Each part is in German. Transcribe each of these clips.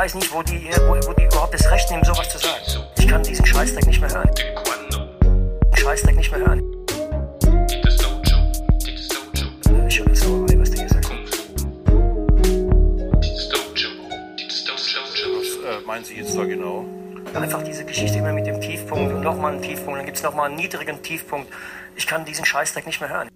weiß nicht, wo die, wo, wo die überhaupt das Recht nehmen, sowas zu sagen. Ich kann diesen Scheißdreck nicht mehr hören. Scheißdreck nicht mehr hören. Ich höre jetzt mal, was der hier sagt. Was äh, meinen Sie jetzt da genau? Einfach diese Geschichte immer mit dem Tiefpunkt und nochmal einen Tiefpunkt, dann gibt es nochmal einen niedrigen Tiefpunkt. Ich kann diesen Scheißdreck nicht mehr hören.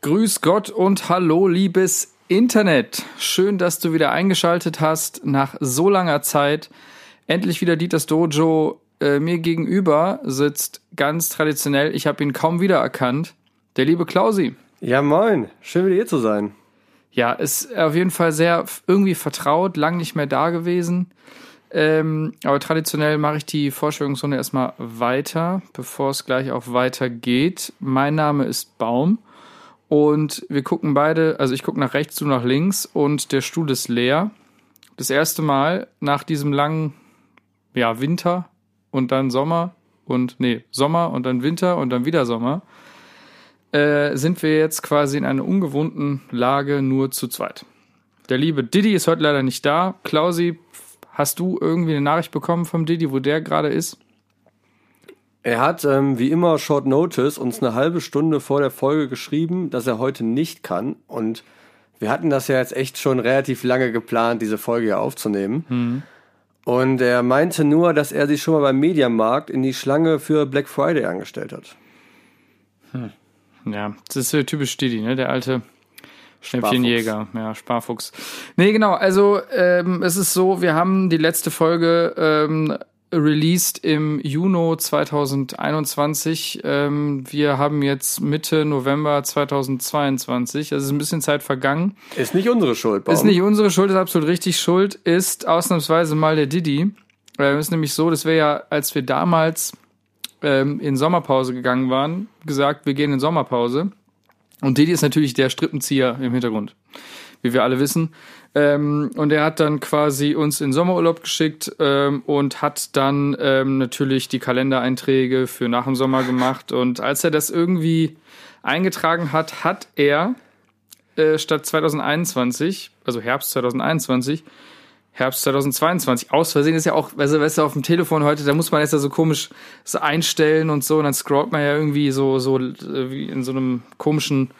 Grüß Gott und hallo, liebes Internet. Schön, dass du wieder eingeschaltet hast nach so langer Zeit. Endlich wieder Dieters Dojo. Äh, mir gegenüber sitzt ganz traditionell, ich habe ihn kaum wiedererkannt, der liebe Klausi. Ja, moin. Schön wieder hier zu sein. Ja, ist auf jeden Fall sehr irgendwie vertraut, lang nicht mehr da gewesen. Ähm, aber traditionell mache ich die Vorstellungsrunde erstmal weiter, bevor es gleich auch weitergeht. Mein Name ist Baum und wir gucken beide, also ich gucke nach rechts, du nach links und der Stuhl ist leer. Das erste Mal nach diesem langen ja, Winter und dann Sommer und nee, Sommer und dann Winter und dann wieder Sommer, äh, sind wir jetzt quasi in einer ungewohnten Lage nur zu zweit. Der liebe Diddy ist heute leider nicht da. Klausi, hast du irgendwie eine Nachricht bekommen vom Diddy, wo der gerade ist? Er hat ähm, wie immer Short Notice uns eine halbe Stunde vor der Folge geschrieben, dass er heute nicht kann. Und wir hatten das ja jetzt echt schon relativ lange geplant, diese Folge hier aufzunehmen. Mhm. Und er meinte nur, dass er sich schon mal beim Mediamarkt in die Schlange für Black Friday angestellt hat. Ja, das ist äh, typisch Didi, ne? Der alte Schnäppchenjäger, ja, Sparfuchs. Nee, genau, also ähm, es ist so, wir haben die letzte Folge ähm, released im Juni 2021. Ähm, wir haben jetzt Mitte November 2022. Also ist ein bisschen Zeit vergangen. Ist nicht unsere Schuld, Baum. Ist nicht unsere Schuld, ist absolut richtig. Schuld ist ausnahmsweise mal der Didi. Ähm, ist nämlich so, dass wir ja, als wir damals ähm, in Sommerpause gegangen waren, gesagt, wir gehen in Sommerpause. Und Didi ist natürlich der Strippenzieher im Hintergrund, wie wir alle wissen. Ähm, und er hat dann quasi uns in Sommerurlaub geschickt ähm, und hat dann ähm, natürlich die Kalendereinträge für nach dem Sommer gemacht. Und als er das irgendwie eingetragen hat, hat er äh, statt 2021, also Herbst 2021, Herbst 2022. Aus Versehen ist ja auch, weißt du, weißt du, auf dem Telefon heute, da muss man ja so komisch so einstellen und so, und dann scrollt man ja irgendwie so, so äh, wie in so einem komischen,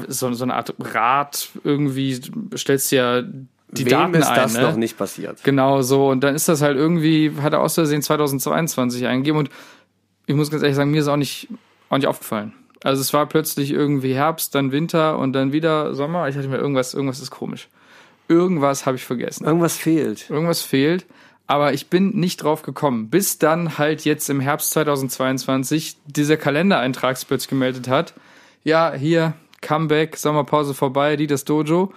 ja, so, so eine Art Rad irgendwie, stellst ja die Wem Daten ist ein. das ne? noch nicht passiert? Genau so, und dann ist das halt irgendwie, hat er aus Versehen 2022 eingegeben und ich muss ganz ehrlich sagen, mir ist auch nicht, auch nicht aufgefallen. Also es war plötzlich irgendwie Herbst, dann Winter und dann wieder Sommer. Ich dachte mir, irgendwas, irgendwas ist komisch. Irgendwas habe ich vergessen. Irgendwas fehlt. Irgendwas fehlt, aber ich bin nicht drauf gekommen, bis dann halt jetzt im Herbst 2022 dieser Kalendereintrag gemeldet hat. Ja, hier, Comeback, Sommerpause vorbei, die das Dojo.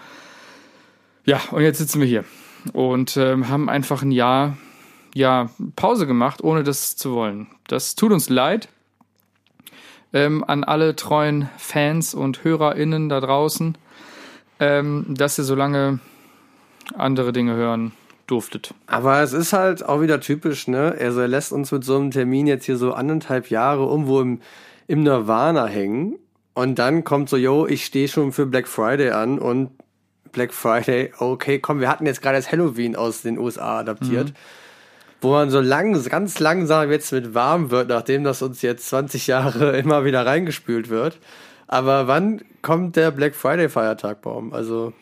Ja, und jetzt sitzen wir hier und ähm, haben einfach ein Jahr, ja, Pause gemacht, ohne das zu wollen. Das tut uns leid. Ähm, an alle treuen Fans und HörerInnen da draußen, ähm, dass ihr so lange andere Dinge hören durftet. Aber es ist halt auch wieder typisch, ne? Also er lässt uns mit so einem Termin jetzt hier so anderthalb Jahre irgendwo im, im Nirvana hängen. Und dann kommt so, yo, ich stehe schon für Black Friday an und Black Friday, okay, komm, wir hatten jetzt gerade das Halloween aus den USA adaptiert. Wo man so lang, ganz langsam jetzt mit warm wird, nachdem das uns jetzt 20 Jahre immer wieder reingespült wird. Aber wann kommt der Black Friday Feiertag, Baum? Also,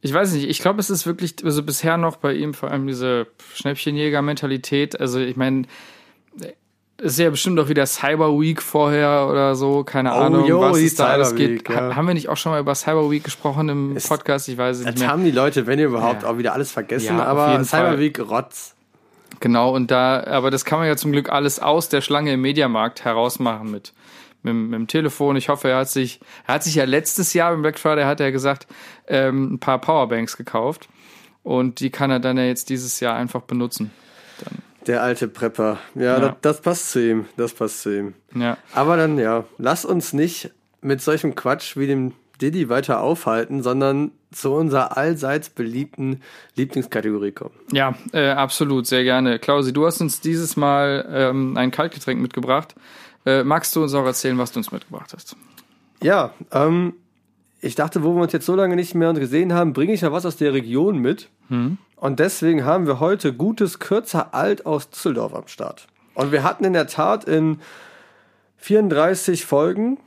Ich weiß nicht, ich glaube, es ist wirklich, also bisher noch bei ihm vor allem diese Schnäppchenjäger-Mentalität. Also ich meine, ist ja bestimmt auch wieder Cyber Week vorher oder so, keine Oh, Ahnung, jo, was es da alles Cyber gibt. Week, ja. Ha- Haben wir nicht auch schon mal über Cyber Week gesprochen im Es- Podcast? Ich weiß es nicht Jetzt mehr. haben die Leute, wenn überhaupt, Ja. auch wieder alles vergessen, Ja, aber Cyber Fall. Week Rotz. Genau, und da, aber das kann man ja zum Glück alles aus der Schlange im Mediamarkt herausmachen mit, mit, mit dem Telefon. Ich hoffe, er hat sich, er hat sich ja letztes Jahr beim Black Friday, hat er gesagt, ähm, ein paar Powerbanks gekauft. Und die kann er dann ja jetzt dieses Jahr einfach benutzen. Der alte Prepper. Ja, Ja. Das, das passt zu ihm. Das passt zu ihm. Ja. Aber dann, ja, lass uns nicht mit solchem Quatsch wie dem Diddy weiter aufhalten, sondern zu unserer allseits beliebten Lieblingskategorie kommen. Ja, äh, absolut, sehr gerne. Klausi, du hast uns dieses Mal ähm, ein Kaltgetränk mitgebracht. Äh, magst du uns auch erzählen, was du uns mitgebracht hast? Ja, ähm, ich dachte, wo wir uns jetzt so lange nicht mehr gesehen haben, bringe ich ja was aus der Region mit. Und deswegen haben wir heute gutes Kürzer Alt aus Düsseldorf am Start. Und wir hatten in der Tat in 34 Folgen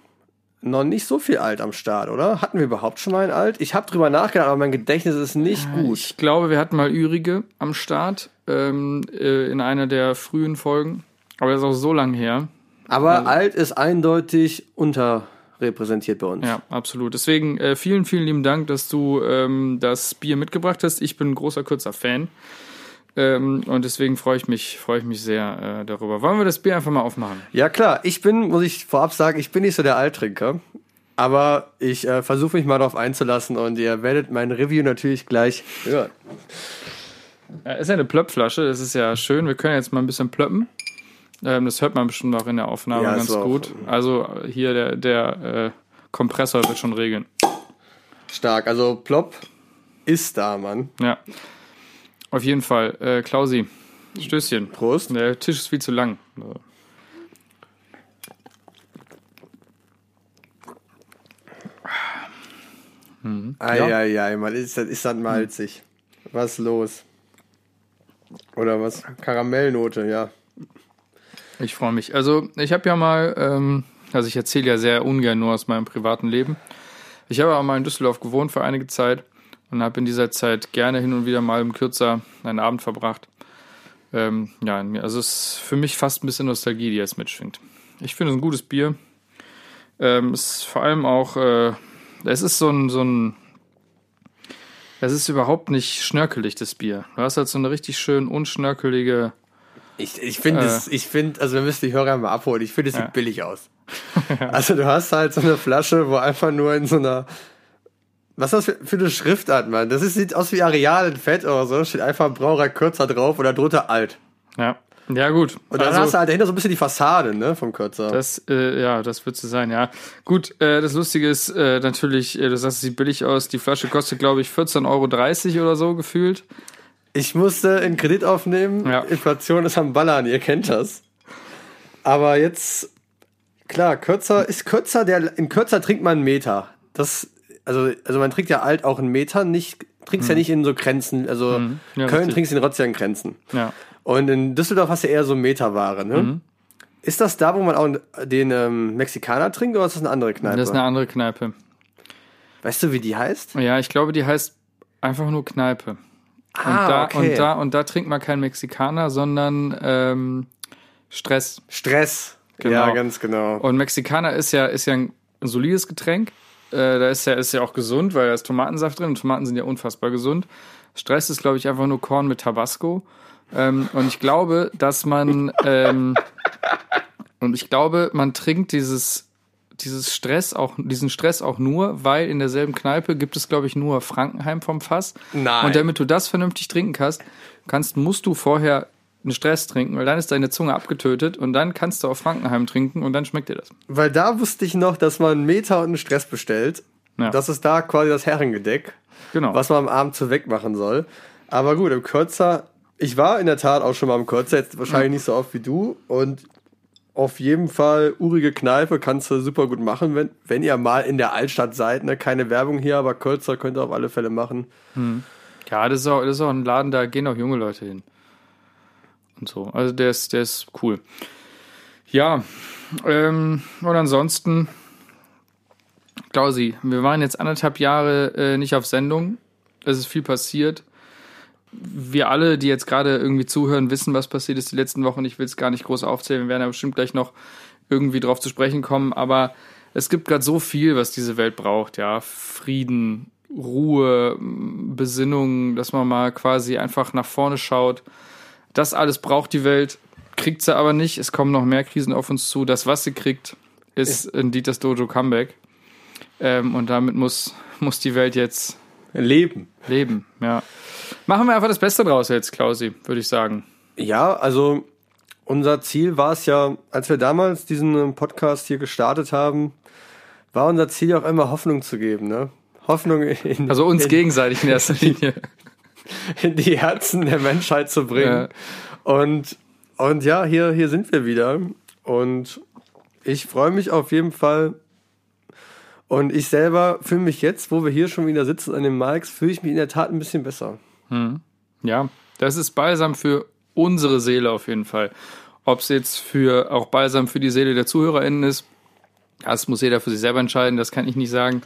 noch nicht so viel Alt am Start, oder? Hatten wir überhaupt schon mal ein Alt? Ich habe drüber nachgedacht, aber mein Gedächtnis ist nicht gut. Ich glaube, wir hatten mal Ürige am Start ähm, äh, in einer der frühen Folgen. Aber das ist auch so lang her. Aber Alt ist eindeutig unterrepräsentiert bei uns. Ja, absolut. Deswegen äh, vielen, vielen lieben Dank, dass du ähm, das Bier mitgebracht hast. Ich bin ein großer kürzer Fan. Ähm, und deswegen freue ich mich, freue ich mich sehr äh, darüber. Wollen wir das Bier einfach mal aufmachen? Ja klar, ich bin, muss ich vorab sagen, ich bin nicht so der Alttrinker. Aber ich äh, versuche mich mal darauf einzulassen und ihr werdet mein Review natürlich gleich hören. Ja, ist ja eine Plöppflasche, das ist ja schön. Wir können jetzt mal ein bisschen plöppen. Ähm, das hört man bestimmt auch in der Aufnahme Ja, ganz auch- gut. Also hier der, der äh, Kompressor wird schon regeln. Stark, also Plop ist da, Mann. Ja. Auf jeden Fall. Äh, Klausi, Stößchen. Prost. Der Tisch ist viel zu lang. Eieiei, Mann, ist das, ist das malzig. Was los? Oder was? Karamellnote, ja. Ich freue mich. Also, ich habe ja mal, ähm, also ich erzähle ja sehr ungern nur aus meinem privaten Leben. Ich habe aber mal in Düsseldorf gewohnt für einige Zeit und habe in dieser Zeit gerne hin und wieder mal im Kürzer einen Abend verbracht. Ähm, ja, also es ist für mich fast ein bisschen Nostalgie, die jetzt mitschwingt. Ich finde es ein gutes Bier. Ähm, es ist vor allem auch, äh, es ist so ein, so ein, es ist überhaupt nicht schnörkelig, das Bier. Du hast halt so eine richtig schön unschnörkelige, Ich, ich finde, Äh. es, ich finde, also wir müssen die Hörer mal abholen. Ich finde, es sieht Ja. billig aus. Also du hast halt so eine Flasche, wo einfach nur in so einer, was ist das für, für eine Schriftart, Mann? Das ist, sieht aus wie Areal in Fett oder so. Steht einfach Brauerei kürzer drauf oder drunter alt. ja. Ja, gut. Und dann hast du halt dahinter so ein bisschen die Fassade, ne, vom Kürzer. Das, äh, ja, das wird so sein, ja. Gut, äh, das Lustige ist äh, natürlich, äh, du sagst, es sieht billig aus. Die Flasche kostet, glaube ich, 14,30 Euro oder so gefühlt. Ich musste einen Kredit aufnehmen. Ja. Inflation ist am Ballern, ihr kennt das. Aber jetzt, klar, kürzer ist kürzer, der, in kürzer trinkt man einen Meter. Das, also, also man trinkt ja alt auch einen Meter, nicht, trinkst ja nicht in so Grenzen. Also Mhm. Ja, Köln richtig. trinkst in in Grenzen. Ja. Und in Düsseldorf hast du eher so Meterware, ne? Mhm. Ist das da, wo man auch den ähm, Mexikaner trinkt oder ist das eine andere Kneipe? Das ist eine andere Kneipe. weißt du, wie die heißt? Ja, ich glaube, die heißt einfach nur Kneipe. Und, Ah, da, okay. und, da, und da trinkt man kein Mexikaner, sondern ähm, Stress. Stress. Genau. Ja, ganz genau. Und Mexikaner ist ja, ist ja ein solides Getränk. Äh, da ist ja, ist ja auch gesund, weil da ist Tomatensaft drin und Tomaten sind ja unfassbar gesund. Stress ist, glaube ich, einfach nur Korn mit Tabasco. Ähm, und ich glaube, dass man ähm, und ich glaube, man trinkt dieses dieses Stress auch diesen Stress auch nur, weil in derselben Kneipe gibt es, glaube ich, nur Frankenheim vom Fass. Nein. Und damit du das vernünftig trinken kannst, kannst musst du vorher einen Stress trinken, weil dann ist deine Zunge abgetötet und dann kannst du auf Frankenheim trinken und dann schmeckt dir das. Weil da wusste ich noch, dass man einen Meter und einen Stress bestellt. Ja. Das ist da quasi das Herrengedeck, Genau. was man am Abend zu wegmachen soll. Aber gut, im Kürzer, ich war in der Tat auch schon mal im Kürzer, jetzt wahrscheinlich nicht so oft wie du. Und auf jeden Fall, urige Kneipe kannst du super gut machen, wenn, wenn ihr mal in der Altstadt seid. Ne? Keine Werbung hier, aber Kürzer könnt ihr auf alle Fälle machen. Ja, das ist, auch, das ist auch ein Laden, da gehen auch junge Leute hin. Und so. Also der ist, der ist cool. Ja, ähm, und ansonsten, Klausi, wir waren jetzt anderthalb Jahre äh, nicht auf Sendung. Es ist viel passiert. Wir alle, die jetzt gerade irgendwie zuhören, wissen, was passiert ist die letzten Wochen. Ich will es gar nicht groß aufzählen. Wir werden ja bestimmt gleich noch irgendwie drauf zu sprechen kommen. Aber es gibt gerade so viel, was diese Welt braucht. Ja, Frieden, Ruhe, Besinnung, dass man mal quasi einfach nach vorne schaut. Das alles braucht die Welt, kriegt sie aber nicht. Es kommen noch mehr Krisen auf uns zu. Das, was sie kriegt, ist ein Dieters Dojo Comeback. Ähm, und damit muss, muss die Welt jetzt Leben. leben. Ja. Machen wir einfach das Beste draus jetzt, Klausi, würde ich sagen. Ja, also unser Ziel war es ja, als wir damals diesen Podcast hier gestartet haben, war unser Ziel ja auch immer Hoffnung zu geben, ne? Hoffnung in, Also uns in, gegenseitig in erster Linie. in die Herzen der Menschheit zu bringen. Ja. Und, und ja, hier, hier sind wir wieder. Und ich freue mich auf jeden Fall Und ich selber fühle mich jetzt, wo wir hier schon wieder sitzen an den Mikes, fühle ich mich in der Tat ein bisschen besser. Ja, das ist Balsam für unsere Seele auf jeden Fall. Ob es jetzt für auch Balsam für die Seele der ZuhörerInnen ist, das muss jeder für sich selber entscheiden, das kann ich nicht sagen.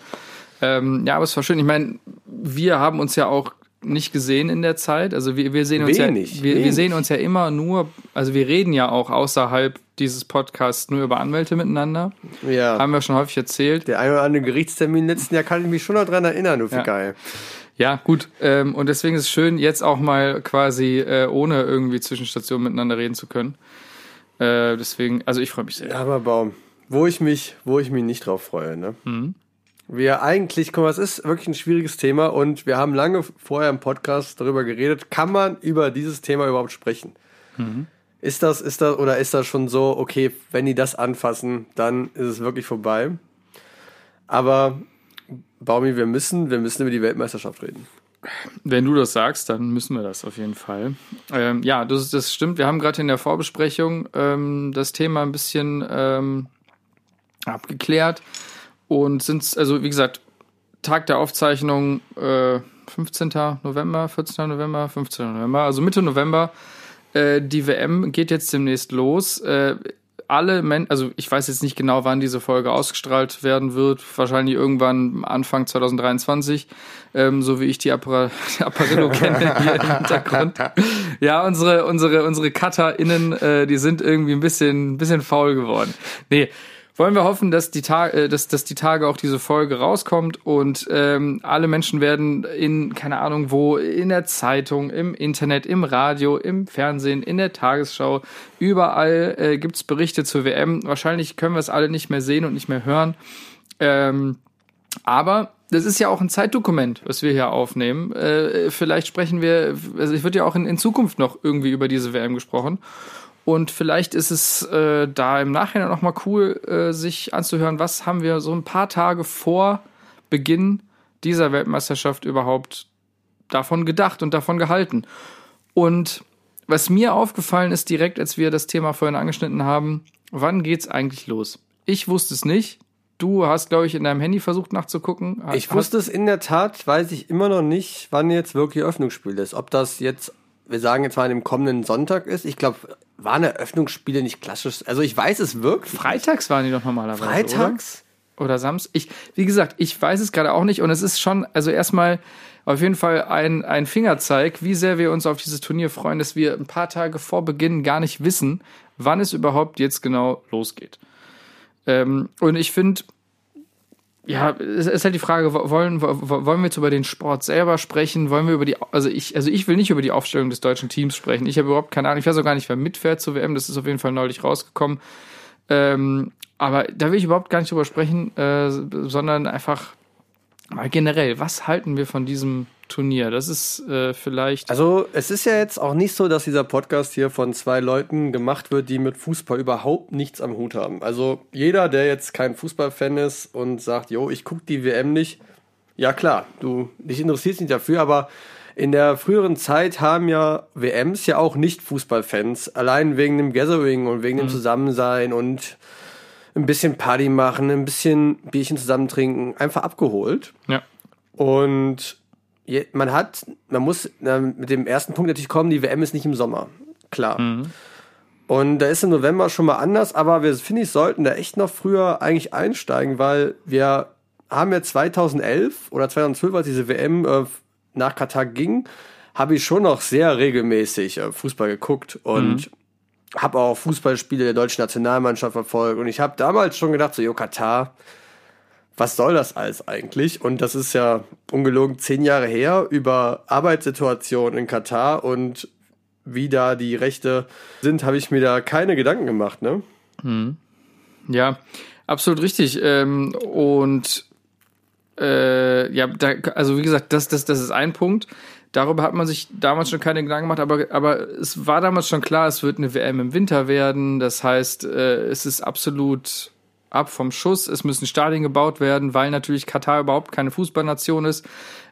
Ähm, ja, aber es war schön. Ich meine, wir haben uns ja auch nicht gesehen in der Zeit. Also wir, wir sehen uns Wenig, ja, wir, wir wenig. sehen uns ja immer nur, also wir reden ja auch außerhalb dieses Podcasts nur über Anwälte miteinander. Ja. Haben wir schon häufig erzählt. der ein oder andere Gerichtstermin letzten Jahr kann ich mich schon noch dran erinnern, du Ja. geil. Ja, gut. Ähm, und deswegen ist es schön, jetzt auch mal quasi äh, ohne irgendwie Zwischenstationen miteinander reden zu können. Äh, deswegen, also ich freue mich sehr. Aber Baum, wo ich mich, wo ich mich nicht drauf freue, ne? Wir eigentlich, guck mal, es ist wirklich ein schwieriges Thema und wir haben lange vorher im Podcast darüber geredet, kann man über dieses Thema überhaupt sprechen? Ist das, ist das, oder ist das schon so, okay, wenn die das anfassen, dann ist es wirklich vorbei? Aber Baumi, wir müssen, wir müssen über die Weltmeisterschaft reden. Wenn du das sagst, dann müssen wir das auf jeden Fall. Ähm, ja, das, das stimmt. Wir haben gerade in der Vorbesprechung ähm, das Thema ein bisschen ähm, abgeklärt und sind, also wie gesagt, Tag der Aufzeichnung äh, 15. November, 14. November, 15. November, also Mitte November. Äh, die WM geht jetzt demnächst los. Äh, alle Men also ich weiß jetzt nicht genau, wann diese Folge ausgestrahlt werden wird. Wahrscheinlich irgendwann Anfang 2023, ähm, so wie ich die Appara Apparillo kenne hier im Hintergrund. Ja, unsere unsere unsere CutterInnen, äh, die sind irgendwie ein bisschen ein bisschen faul geworden. Nee, wollen wir hoffen, dass die, Ta äh, dass, dass die Tage auch diese Folge rauskommt und ähm, alle Menschen werden in, keine Ahnung wo, in der Zeitung, im Internet, im Radio, im Fernsehen, in der Tagesschau, überall äh, gibt's Berichte zur WM. Wahrscheinlich können wir es alle nicht mehr sehen und nicht mehr hören. Ähm, aber das ist ja auch ein Zeitdokument, was wir hier aufnehmen. Äh, vielleicht sprechen wir, also es wird ja auch in, in Zukunft noch irgendwie über diese WM gesprochen. Und vielleicht ist es äh, da im Nachhinein noch mal cool, äh, sich anzuhören, was haben wir so ein paar Tage vor Beginn dieser Weltmeisterschaft überhaupt davon gedacht und davon gehalten. Und was mir aufgefallen ist direkt, als wir das Thema vorhin angeschnitten haben, wann geht's eigentlich los? Ich wusste es nicht. Du hast, glaube ich, in deinem Handy versucht nachzugucken. Ich Hast- wusste es in der Tat, weiß ich immer noch nicht, wann jetzt wirklich Eröffnungsspiel ist. Ob das jetzt, wir sagen jetzt mal, an dem kommenden Sonntag ist. Ich glaube, waren Eröffnungsspiele nicht klassisch. Also ich weiß es wirklich. Freitags waren die doch normalerweise. Oder? Freitags? oder Samstag. Ich, wie gesagt, ich weiß es gerade auch nicht und es ist schon, also erstmal auf jeden Fall ein, ein Fingerzeig, wie sehr wir uns auf dieses Turnier freuen, dass wir ein paar Tage vor Beginn gar nicht wissen, wann es überhaupt jetzt genau losgeht. Ähm, und ich finde, ja, es ist halt die Frage, wo- wollen, wo- wo- wollen wir jetzt über den Sport selber sprechen? Wollen wir über die, also ich, also ich will nicht über die Aufstellung des deutschen Teams sprechen. Ich habe überhaupt keine Ahnung. Ich weiß auch gar nicht, wer mitfährt zur WM. Das ist auf jeden Fall neulich rausgekommen. Ähm, aber da will ich überhaupt gar nicht drüber sprechen, äh, sondern einfach mal generell, was halten wir von diesem Turnier? Das ist äh, vielleicht. Also es ist ja jetzt auch nicht so, dass dieser Podcast hier von zwei Leuten gemacht wird, die mit Fußball überhaupt nichts am Hut haben. Also jeder, der jetzt kein Fußballfan ist und sagt, jo, ich gucke die WM nicht, ja klar, du dich interessierst nicht dafür, aber in der früheren Zeit haben ja WMs ja auch nicht Fußballfans, allein wegen dem Gathering und wegen dem Zusammensein und ein bisschen Party machen, ein bisschen Bierchen zusammen trinken, einfach abgeholt. ja. Und man hat, man muss äh, mit dem ersten Punkt natürlich kommen, die WM ist nicht im Sommer. Klar. Und da ist im November schon mal anders, aber wir, finde ich, sollten da echt noch früher eigentlich einsteigen, weil wir haben ja 2011 oder 2012, als diese WM äh, nach Katar ging, habe ich schon noch sehr regelmäßig äh, Fußball geguckt und habe auch Fußballspiele der deutschen Nationalmannschaft verfolgt. Und ich habe damals schon gedacht, so, jo, Katar, was soll das alles eigentlich? Und das ist ja ungelogen zehn Jahre her über Arbeitssituationen in Katar und wie da die Rechte sind, habe ich mir da keine Gedanken gemacht, ne? Ja, absolut richtig. Ähm, und äh, ja, da, also wie gesagt, das, das, das ist ein Punkt. Darüber hat man sich damals schon keine Gedanken gemacht, aber, aber es war damals schon klar, es wird eine WM im Winter werden. Das heißt, äh, es ist absolut ab vom Schuss. Es müssen Stadien gebaut werden, weil natürlich Katar überhaupt keine Fußballnation ist.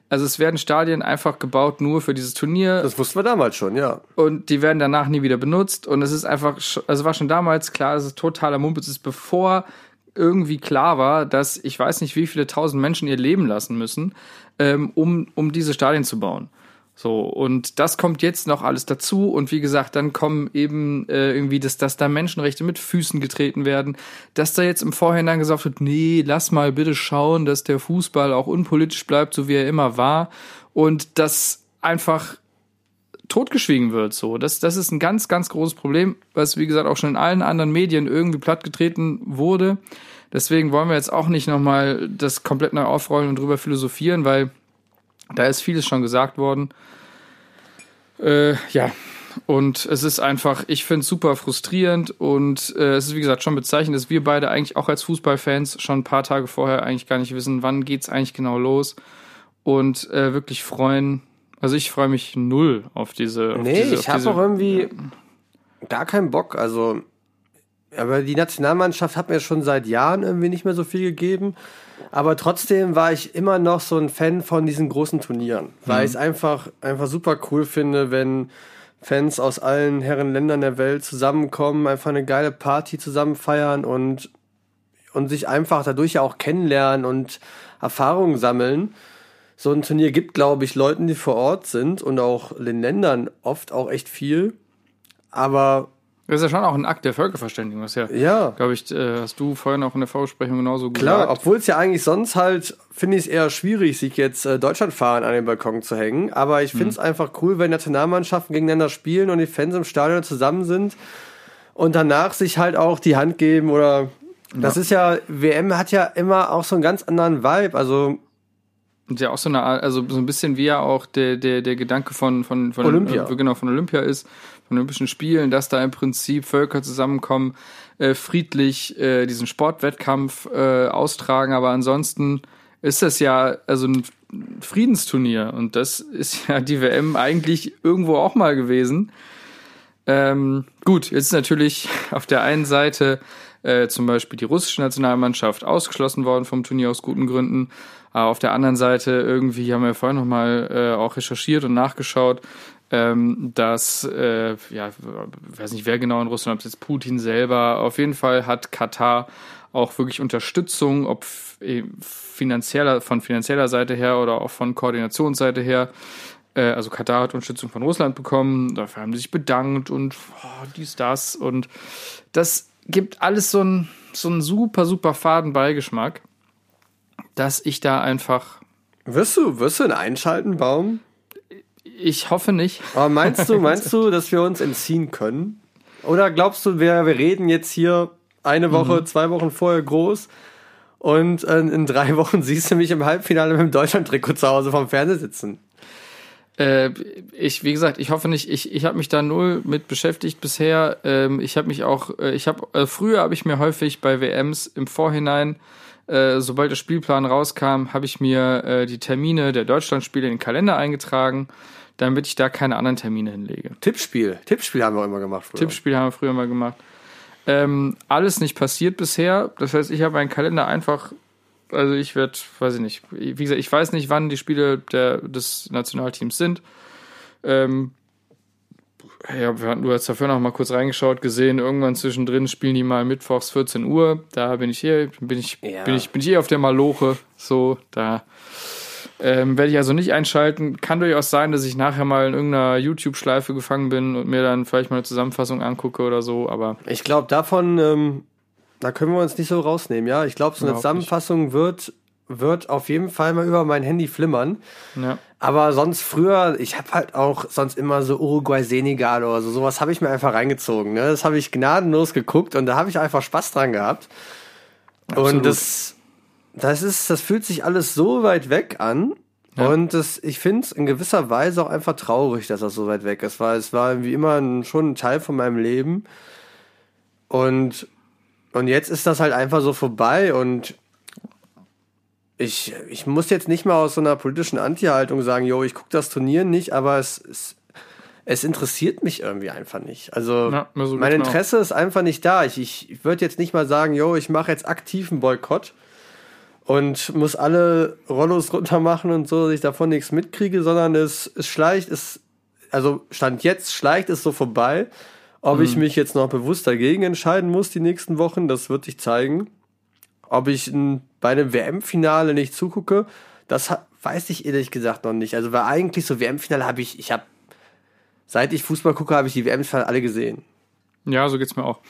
Also es werden Stadien einfach gebaut nur für dieses Turnier Das wussten wir damals schon, ja. und die werden danach nie wieder benutzt und es ist einfach, also war schon damals klar, dass es totaler Mumpitz ist, bevor irgendwie klar war, dass ich weiß nicht, wie viele tausend Menschen ihr Leben lassen müssen, ähm, um, um diese Stadien zu bauen. So, und das kommt jetzt noch alles dazu. Und wie gesagt, dann kommen eben äh, irgendwie, dass, dass da Menschenrechte mit Füßen getreten werden, dass da jetzt im Vorhinein gesagt wird, nee, lass mal bitte schauen, dass der Fußball auch unpolitisch bleibt, so wie er immer war. Und das einfach totgeschwiegen wird. So, das, das ist ein ganz, ganz großes Problem, was wie gesagt auch schon in allen anderen Medien irgendwie plattgetreten wurde. Deswegen wollen wir jetzt auch nicht nochmal das komplett neu aufrollen und drüber philosophieren, weil da ist vieles schon gesagt worden. Äh, ja, und es ist einfach, ich finde es super frustrierend und äh, es ist wie gesagt schon bezeichnend, dass wir beide eigentlich auch als Fußballfans schon ein paar Tage vorher eigentlich gar nicht wissen, wann geht's eigentlich genau los und äh, wirklich freuen. Also ich freue mich null auf diese. Auf Nee, diese, ich habe auch irgendwie gar keinen Bock. Also, aber die Nationalmannschaft hat mir schon seit Jahren irgendwie nicht mehr so viel gegeben. Aber trotzdem war ich immer noch so ein Fan von diesen großen Turnieren, weil ich es einfach, einfach super cool finde, wenn Fans aus allen Herrenländern der Welt zusammenkommen, einfach eine geile Party zusammen feiern und, und sich einfach dadurch ja auch kennenlernen und Erfahrungen sammeln. So ein Turnier gibt, glaube ich, Leuten, die vor Ort sind und auch den Ländern oft auch echt viel. Aber Das ist ja schon auch ein Akt der Völkerverständigung. Das ist ja, ja, glaube ich, äh, hast du vorhin auch in der Vorbesprechung genauso klar, gesagt. obwohl es ja eigentlich sonst halt, finde ich es eher schwierig, sich jetzt äh, Deutschlandfahren an den Balkon zu hängen. Aber ich finde es einfach cool, wenn Nationalmannschaften gegeneinander spielen und die Fans im Stadion zusammen sind und danach sich halt auch die Hand geben oder. Das ist ja, WM hat ja immer auch so einen ganz anderen Vibe. Also Und ja auch so eine Art, also so ein bisschen wie ja auch der, der, der Gedanke von, von, von Olympia. Äh, genau, von Olympia ist, Olympischen Spielen, dass da im Prinzip Völker zusammenkommen, äh, friedlich äh, diesen Sportwettkampf äh, austragen, aber ansonsten ist das ja also ein Friedensturnier und das ist ja die WM eigentlich irgendwo auch mal gewesen. Ähm, gut, jetzt ist natürlich auf der einen Seite äh, zum Beispiel die russische Nationalmannschaft ausgeschlossen worden vom Turnier aus guten Gründen. Aber auf der anderen Seite irgendwie haben wir vorhin nochmal äh, auch recherchiert und nachgeschaut, ähm, dass, äh, ja, weiß nicht wer genau in Russland, ob es jetzt Putin selber, auf jeden Fall hat Katar auch wirklich Unterstützung, ob eh, finanzieller, von finanzieller Seite her oder auch von Koordinationsseite her. Äh, also Katar hat Unterstützung von Russland bekommen, dafür haben sie sich bedankt und oh, dies, das. Und das gibt alles so einen so einen super, super faden Beigeschmack, dass ich da einfach, wirst du, wirst du ihn einschalten, Baum? Ich hoffe nicht. Aber meinst du, meinst du, dass wir uns entziehen können? Oder glaubst du, wir, wir reden jetzt hier eine Woche, zwei Wochen vorher groß und äh, in drei Wochen siehst du mich im Halbfinale mit dem Deutschland-Trikot zu Hause vom Fernseher sitzen? Äh, ich, wie gesagt, ich hoffe nicht, ich, ich habe mich da null mit beschäftigt bisher. Ähm, ich habe mich auch, äh, ich habe, äh, früher habe ich mir häufig bei WMs im Vorhinein, äh, sobald der Spielplan rauskam, habe ich mir die Termine der Deutschlandspiele in den Kalender eingetragen, damit ich da keine anderen Termine hinlege. Tippspiel. Tippspiel haben wir auch immer gemacht. Früher. Tippspiel haben wir früher mal gemacht. Ähm, alles nicht passiert bisher. Das heißt, ich habe meinen Kalender einfach, also ich werde, weiß ich nicht, wie gesagt, ich weiß nicht, wann die Spiele der, des Nationalteams sind. Ähm, ja, wir hatten, du hast dafür noch mal kurz reingeschaut, gesehen, irgendwann zwischendrin spielen die mal mittwochs 14 Uhr. Da bin ich hier, bin ich, Ja. bin ich, bin ich hier auf der Maloche. So, da ähm, werde ich also nicht einschalten. Kann durchaus sein, dass ich nachher mal in irgendeiner YouTube-Schleife gefangen bin und mir dann vielleicht mal eine Zusammenfassung angucke oder so, aber Ich glaube, davon, ähm, da können wir uns nicht so rausnehmen, ja. Ich glaube, so eine nicht. Zusammenfassung wird, wird auf jeden Fall mal über mein Handy flimmern. ja. Aber sonst früher, ich habe halt auch sonst immer so Uruguay, Senegal oder so, sowas habe ich mir einfach reingezogen. Ne? Das habe ich gnadenlos geguckt und da habe ich einfach Spaß dran gehabt. Absolut. Und das, das ist, das fühlt sich alles so weit weg an. Ja. Und das, ich finde es in gewisser Weise auch einfach traurig, dass das so weit weg ist, weil es war wie immer ein, schon ein Teil von meinem Leben. Und, und jetzt ist das halt einfach so vorbei und ich, ich muss jetzt nicht mal aus so einer politischen Anti-Haltung sagen, yo, ich gucke das Turnier nicht, aber es, es, es interessiert mich irgendwie einfach nicht. Also Ja, so mein Interesse ist einfach nicht da. Ich, ich, ich würde jetzt nicht mal sagen, yo, ich mache jetzt aktiven Boykott und muss alle Rollos runter machen und so, dass ich davon nichts mitkriege, sondern es, es schleicht, es, also Stand jetzt schleicht es so vorbei. Ob Mhm. ich mich jetzt noch bewusst dagegen entscheiden muss die nächsten Wochen, das wird sich zeigen. Ob ich bei einem WM-Finale nicht zugucke, das weiß ich ehrlich gesagt noch nicht. Also weil eigentlich so WM-Finale habe ich, ich habe, seit ich Fußball gucke, habe ich die WM-Finale alle gesehen. Ja, so geht's mir auch.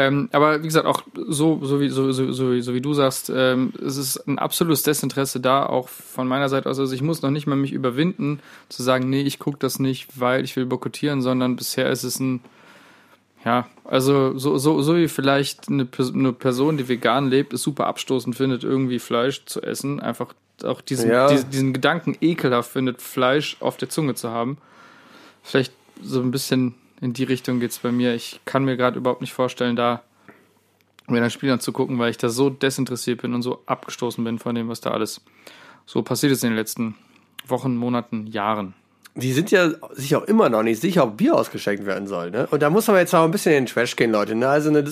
Ähm, aber wie gesagt, auch so, so, wie, so, so, so, wie- so wie du sagst, ähm, es ist ein absolutes Desinteresse da, auch von meiner Seite aus. Also ich muss noch nicht mal mich überwinden, zu sagen, nee, ich gucke das nicht, weil ich will boykottieren, sondern bisher ist es ein, ja, also so, so, so wie vielleicht eine, eine Person, die vegan lebt, es super abstoßend findet, irgendwie Fleisch zu essen, einfach auch diesen, Ja. diesen, diesen Gedanken ekelhaft findet, Fleisch auf der Zunge zu haben. Vielleicht so ein bisschen in die Richtung geht's bei mir. Ich kann mir gerade überhaupt nicht vorstellen, da mir ein Spiel anzugucken, weil ich da so desinteressiert bin und so abgestoßen bin von dem, was da alles so passiert ist in den letzten Wochen, Monaten, Jahren. Die sind ja sich auch immer noch nicht sicher, ob Bier ausgeschenkt werden soll. Ne? Und da muss man jetzt auch ein bisschen in den Trash gehen, Leute. Ne? Also eine,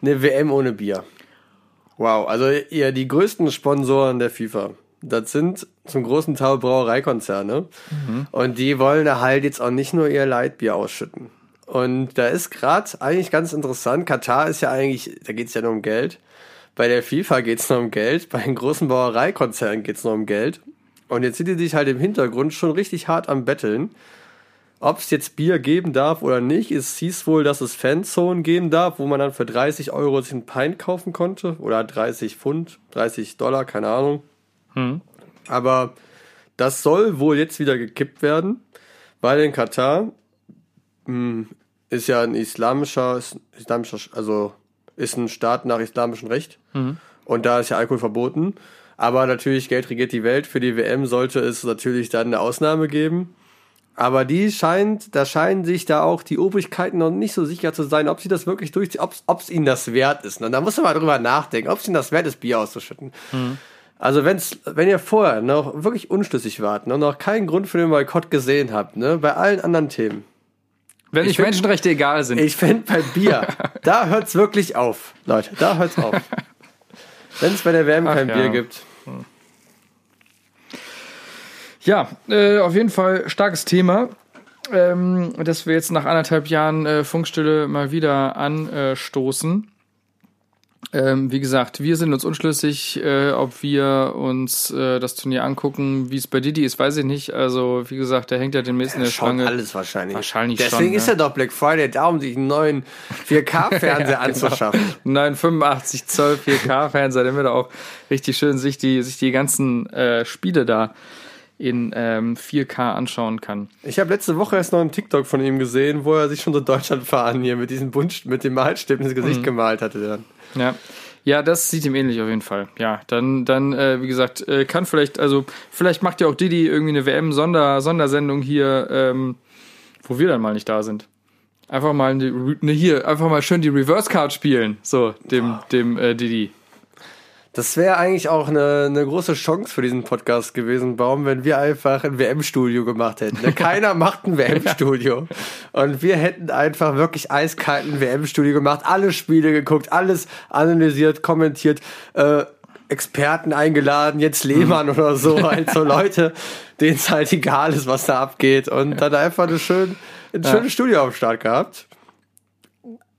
eine WM ohne Bier. Wow, also ihr die größten Sponsoren der FIFA. Das sind zum großen Teil Brauereikonzerne. Und die wollen halt jetzt auch nicht nur ihr Leitbier ausschütten. Und da ist gerade eigentlich ganz interessant, Katar ist ja eigentlich, da geht's ja nur um Geld. Bei der FIFA geht's nur um Geld, bei den großen Brauereikonzernen geht's nur um Geld. Und jetzt sind die sich halt im Hintergrund schon richtig hart am Betteln. Ob es jetzt Bier geben darf oder nicht, es hieß wohl, dass es Fanzonen geben darf, wo man dann für 30 Euro sich einen Pint kaufen konnte. Oder 30 Pfund, 30 Dollar, keine Ahnung. Aber das soll wohl jetzt wieder gekippt werden, weil in Katar mh, ist ja ein islamischer, ist, islamischer, also ist ein Staat nach islamischem Recht. Und da ist ja Alkohol verboten. Aber natürlich, Geld regiert die Welt. Für die WM sollte es natürlich dann eine Ausnahme geben. Aber die scheint, da scheinen sich da auch die Obrigkeiten noch nicht so sicher zu sein, ob sie das wirklich durchziehen, ob es ihnen das wert ist. Und da muss man mal drüber nachdenken, ob es ihnen das wert ist, Bier auszuschütten. Also wenn's, wenn ihr vorher noch wirklich unschlüssig wart und noch keinen Grund für den Boykott gesehen habt, ne, bei allen anderen Themen. Wenn find- Menschenrechte egal sind. Ich finde bei Bier, da hört's wirklich auf, Leute, da hört's auf. Wenn es bei der WM Ach kein ja. Bier gibt. Ja, äh, auf jeden Fall starkes Thema, ähm, das wir jetzt nach anderthalb Jahren äh, Funkstille mal wieder anstoßen. Ähm, wie gesagt, wir sind uns unschlüssig, äh, ob wir uns äh, das Turnier angucken. Wie es bei Didi ist, weiß ich nicht. Also, wie gesagt, der hängt ja demnächst in der Schlange. alles wahrscheinlich. Wahrscheinlich Deswegen schon, ist ne? ja doch Black Friday da, um sich einen neuen 4K-Fernseher genau. anzuschaffen. Nein, 85 Zoll 4K-Fernseher, damit er auch richtig schön sich die, sich die ganzen äh, Spiele da in ähm, 4K anschauen kann. Ich habe letzte Woche erst noch einen TikTok von ihm gesehen, wo er sich schon so Deutschland fahren hier mit diesem Bunt, mit dem Malstift ins Mhm. Gesicht gemalt hatte. Dann. Ja. Ja, das sieht ihm ähnlich auf jeden Fall. Ja, dann, dann, äh, wie gesagt, äh, kann vielleicht, also vielleicht macht ja auch Didi irgendwie eine WM-Sonder, Sondersendung hier, ähm, wo wir dann mal nicht da sind. Einfach mal eine, eine hier, einfach mal schön die Reverse Card spielen. So, dem, dem äh, Didi. Das wäre eigentlich auch eine, eine große Chance für diesen Podcast gewesen, Baum, wenn wir einfach ein WM-Studio gemacht hätten. Ne? Keiner macht ein WM-Studio. Und wir hätten einfach wirklich eiskalten WM-Studio gemacht, alle Spiele geguckt, alles analysiert, kommentiert, äh, Experten eingeladen, jetzt Lehmann oder so, halt so Leute, denen es halt egal ist, was da abgeht. Und dann einfach eine schön, ein schönes Studio am Start gehabt.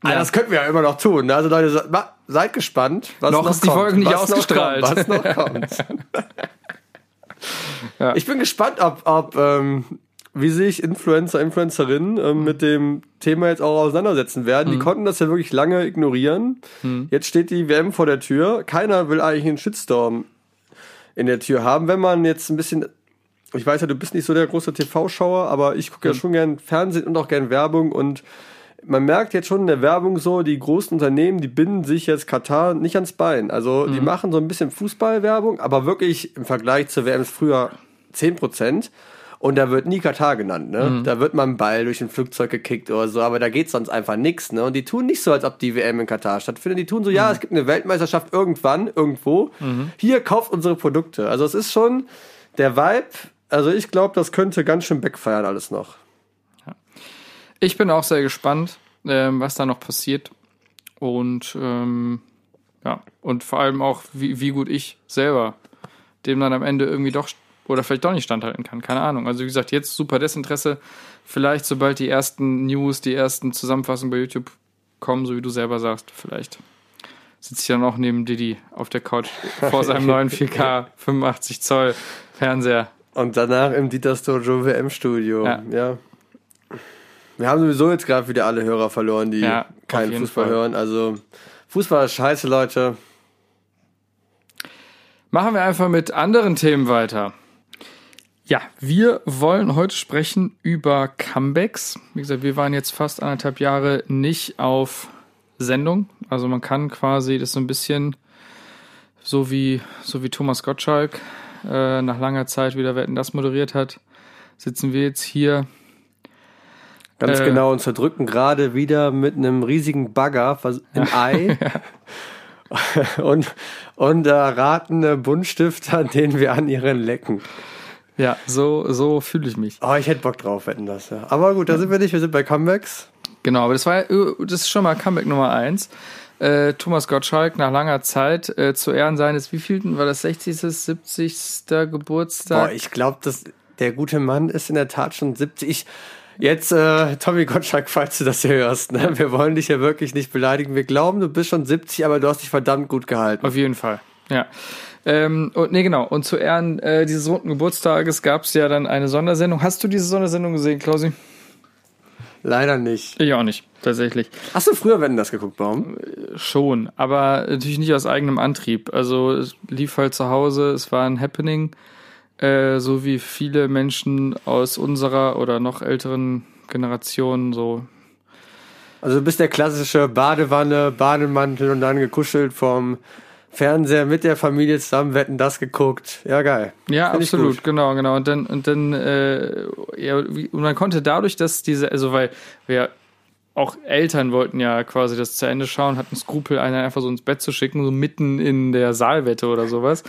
Ah, das könnten wir ja immer noch tun. ne? Also Leute, seid gespannt. Was Noch noch ist die Folge nicht was noch ausgestrahlt. Kommt, was noch kommt. Ja. Ich bin gespannt, ob, ob ähm, wie sich Influencer, Influencerinnen ähm, mit dem Thema jetzt auch auseinandersetzen werden. Die konnten das ja wirklich lange ignorieren. Jetzt steht die WM vor der Tür. Keiner will eigentlich einen Shitstorm in der Tür haben. Wenn man jetzt ein bisschen ich weiß ja, du bist nicht so der große TV-Schauer, aber ich gucke ja schon gern Fernsehen und auch gern Werbung und man merkt jetzt schon in der Werbung so, die großen Unternehmen, die binden sich jetzt Katar nicht ans Bein. Also die machen so ein bisschen Fußballwerbung, aber wirklich im Vergleich zur WM ist früher 10%. Und da wird nie Katar genannt, ne? Da wird mal ein Ball durch ein Flugzeug gekickt oder so, aber da geht sonst einfach nichts, ne? Und die tun nicht so, als ob die WM in Katar stattfindet. Die tun so, ja, es gibt eine Weltmeisterschaft irgendwann, irgendwo. Hier kauft unsere Produkte. Also es ist schon der Vibe. Also ich glaube, das könnte ganz schön backfeiern alles noch. Ich bin auch sehr gespannt, ähm, was da noch passiert. Und ähm, ja, und vor allem auch, wie, wie gut ich selber dem dann am Ende irgendwie doch oder vielleicht doch nicht standhalten kann. Keine Ahnung. Also wie gesagt, jetzt super Desinteresse. Vielleicht, sobald die ersten News, die ersten Zusammenfassungen bei YouTube kommen, so wie du selber sagst, vielleicht sitze ich dann auch neben Didi auf der Couch vor seinem neuen 4K 85 Zoll Fernseher. Und danach im Dieter Stojo WM-Studio. Ja. Ja. Wir haben sowieso jetzt gerade wieder alle Hörer verloren, die Ja, keinen Fußball Fall. hören. Also Fußball ist scheiße, Leute. Machen wir einfach mit anderen Themen weiter. Ja, wir wollen heute sprechen über Comebacks. Wie gesagt, wir waren jetzt fast anderthalb Jahre nicht auf Sendung. Also man kann quasi das so ein bisschen so wie, so wie Thomas Gottschalk äh, nach langer Zeit wieder Wetten das moderiert hat, sitzen wir jetzt hier. Ganz Äh. genau, und zerdrücken gerade wieder mit einem riesigen Bagger ein Ei. und, und äh, ratende Buntstifter, den wir an ihren lecken. Ja, so, so fühle ich mich. Oh, ich hätte Bock drauf, wetten das, ja. Aber gut, da sind wir nicht, wir sind bei Comebacks. Genau, aber das war äh, das ist schon mal Comeback Nummer eins. Äh, Thomas Gottschalk nach langer Zeit äh, zu Ehren seines wievielten war das 60. 70. Geburtstag? Boah, ich glaube, dass der gute Mann ist in der Tat schon 70. Ich, jetzt, äh, Tommy Gottschalk, falls du das hier hörst, ne? wir wollen dich ja wirklich nicht beleidigen. Wir glauben, du bist schon 70, aber du hast dich verdammt gut gehalten. Auf jeden Fall, ja. Ähm, und nee, genau. Und zu Ehren äh, dieses runden Geburtstages gab es ja dann eine Sondersendung. Hast du diese Sondersendung gesehen, Klausi? Leider nicht. Ich auch nicht, tatsächlich. Hast du früher Wetten das geguckt, Baum? Schon, aber natürlich nicht aus eigenem Antrieb. Also es lief halt zu Hause, es war ein Happening, äh, so wie viele Menschen aus unserer oder noch älteren Generation so. Also du bist der klassische Badewanne, Bademantel und dann gekuschelt vom Fernseher mit der Familie zusammen Wetten das geguckt. Ja, geil. Ja, Find absolut, genau, genau. Und dann, und dann, äh, ja, und man konnte dadurch, dass diese, also weil wir auch Eltern wollten ja quasi das zu Ende schauen, hatten Skrupel, einen einfach so ins Bett zu schicken, so mitten in der Saalwette oder sowas.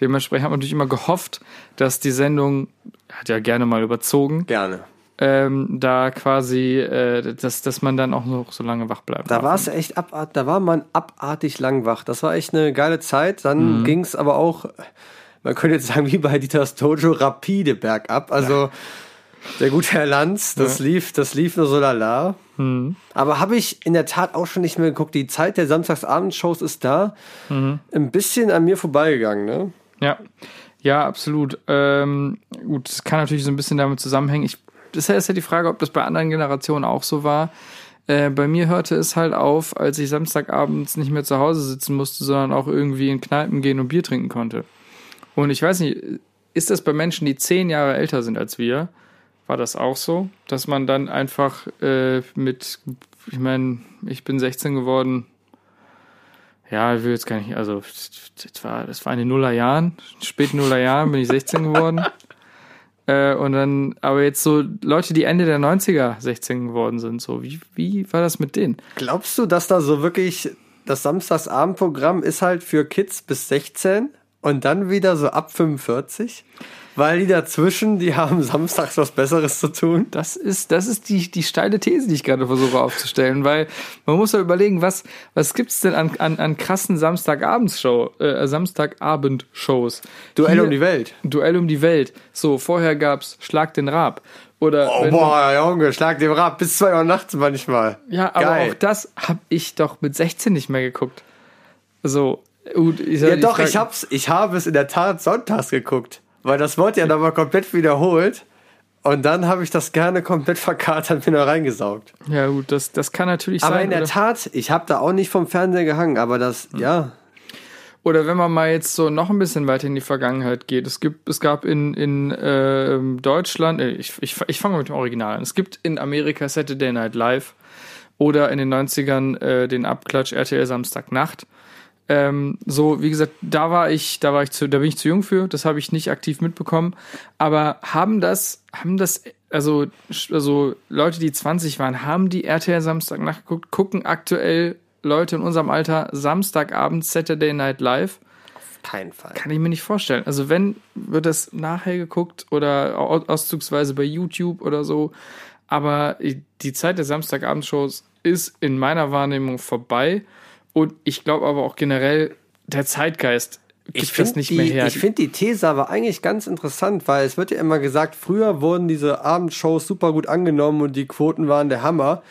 Dementsprechend hat man natürlich immer gehofft, dass die Sendung, hat ja gerne mal überzogen, Gerne. ähm, da quasi, äh, dass, dass man dann auch noch so lange wach bleibt. Da war es echt abartig, da war man abartig lang wach. Das war echt eine geile Zeit. Dann ging es aber auch, man könnte jetzt sagen, wie bei Dieters Dojo, rapide bergab. Also der gute Herr Lanz, das lief, das lief nur so lala. Aber habe ich in der Tat auch schon nicht mehr geguckt. Die Zeit der Samstagsabendshows ist da ein bisschen an mir vorbeigegangen, ne? Ja, ja, absolut. Ähm, gut, das kann natürlich so ein bisschen damit zusammenhängen. Ich, das ist ja die Frage, ob das bei anderen Generationen auch so war. Äh, bei mir hörte es halt auf, als ich Samstagabends nicht mehr zu Hause sitzen musste, sondern auch irgendwie in Kneipen gehen und Bier trinken konnte. Und ich weiß nicht, ist das bei Menschen, die zehn Jahre älter sind als wir, war das auch so, dass man dann einfach äh, mit, ich meine, ich bin 16 geworden, ja, ich will jetzt gar nicht, also das war, das war in den Nullerjahren, späten Nullerjahren bin ich 16 geworden. Äh, und dann, aber jetzt so Leute, die Ende der 90er 16 geworden sind, so, wie, wie war das mit denen? Glaubst du, dass da so wirklich das Samstagsabendprogramm ist halt für Kids bis 16 und dann wieder so ab 45? Weil die dazwischen, die haben samstags was Besseres zu tun. Das ist, das ist die, die steile These, die ich gerade versuche aufzustellen, weil man muss ja überlegen, was, was gibt's denn an, an, an krassen Samstagabendshow, äh, Samstagabendshows? Duell Hier- um die Welt. Duell um die Welt. So, vorher gab's Schlag den Rab. Oder Oh, wenn du- boah, Junge, schlag dem Rad bis 2 Uhr nachts manchmal. Ja, aber Geil. auch das habe ich doch mit 16 nicht mehr geguckt. So, gut, ich, Ja, doch, frag- ich hab's, ich habe es in der Tat sonntags geguckt. Weil das wurde ja nochmal komplett wiederholt. Und dann habe ich das gerne komplett verkatert wieder reingesaugt. Ja, gut, das, das kann natürlich Aber sein. in der oder, Tat, ich habe da auch nicht vom Fernseher gehangen, aber das, ja. oder wenn man mal jetzt so noch ein bisschen weiter in die Vergangenheit geht. Es gibt, es gab in, in ähm, Deutschland, äh, ich, ich, ich fange mal mit dem Original an. Es gibt in Amerika Saturday Night Live oder in den 90ern äh, den Abklatsch RTL Samstagnacht. Ähm, so, wie gesagt, da war ich, da war ich zu, da bin ich zu jung für, das habe ich nicht aktiv mitbekommen. Aber haben das, haben das, also, also Leute, die 20 waren, haben die RTL Samstag nachgeguckt, gucken aktuell Leute in unserem Alter Samstagabend Saturday Night Live? Kein Fall. Kann ich mir nicht vorstellen. Also wenn, wird das nachher geguckt oder au- auszugsweise bei YouTube oder so. Aber die Zeit der Samstagabendshows ist in meiner Wahrnehmung vorbei. Und ich glaube aber auch generell, der Zeitgeist gibt das find nicht die, mehr her. Ich finde die These aber eigentlich ganz interessant, weil es wird ja immer gesagt, früher wurden diese Abendshows super gut angenommen und die Quoten waren der Hammer.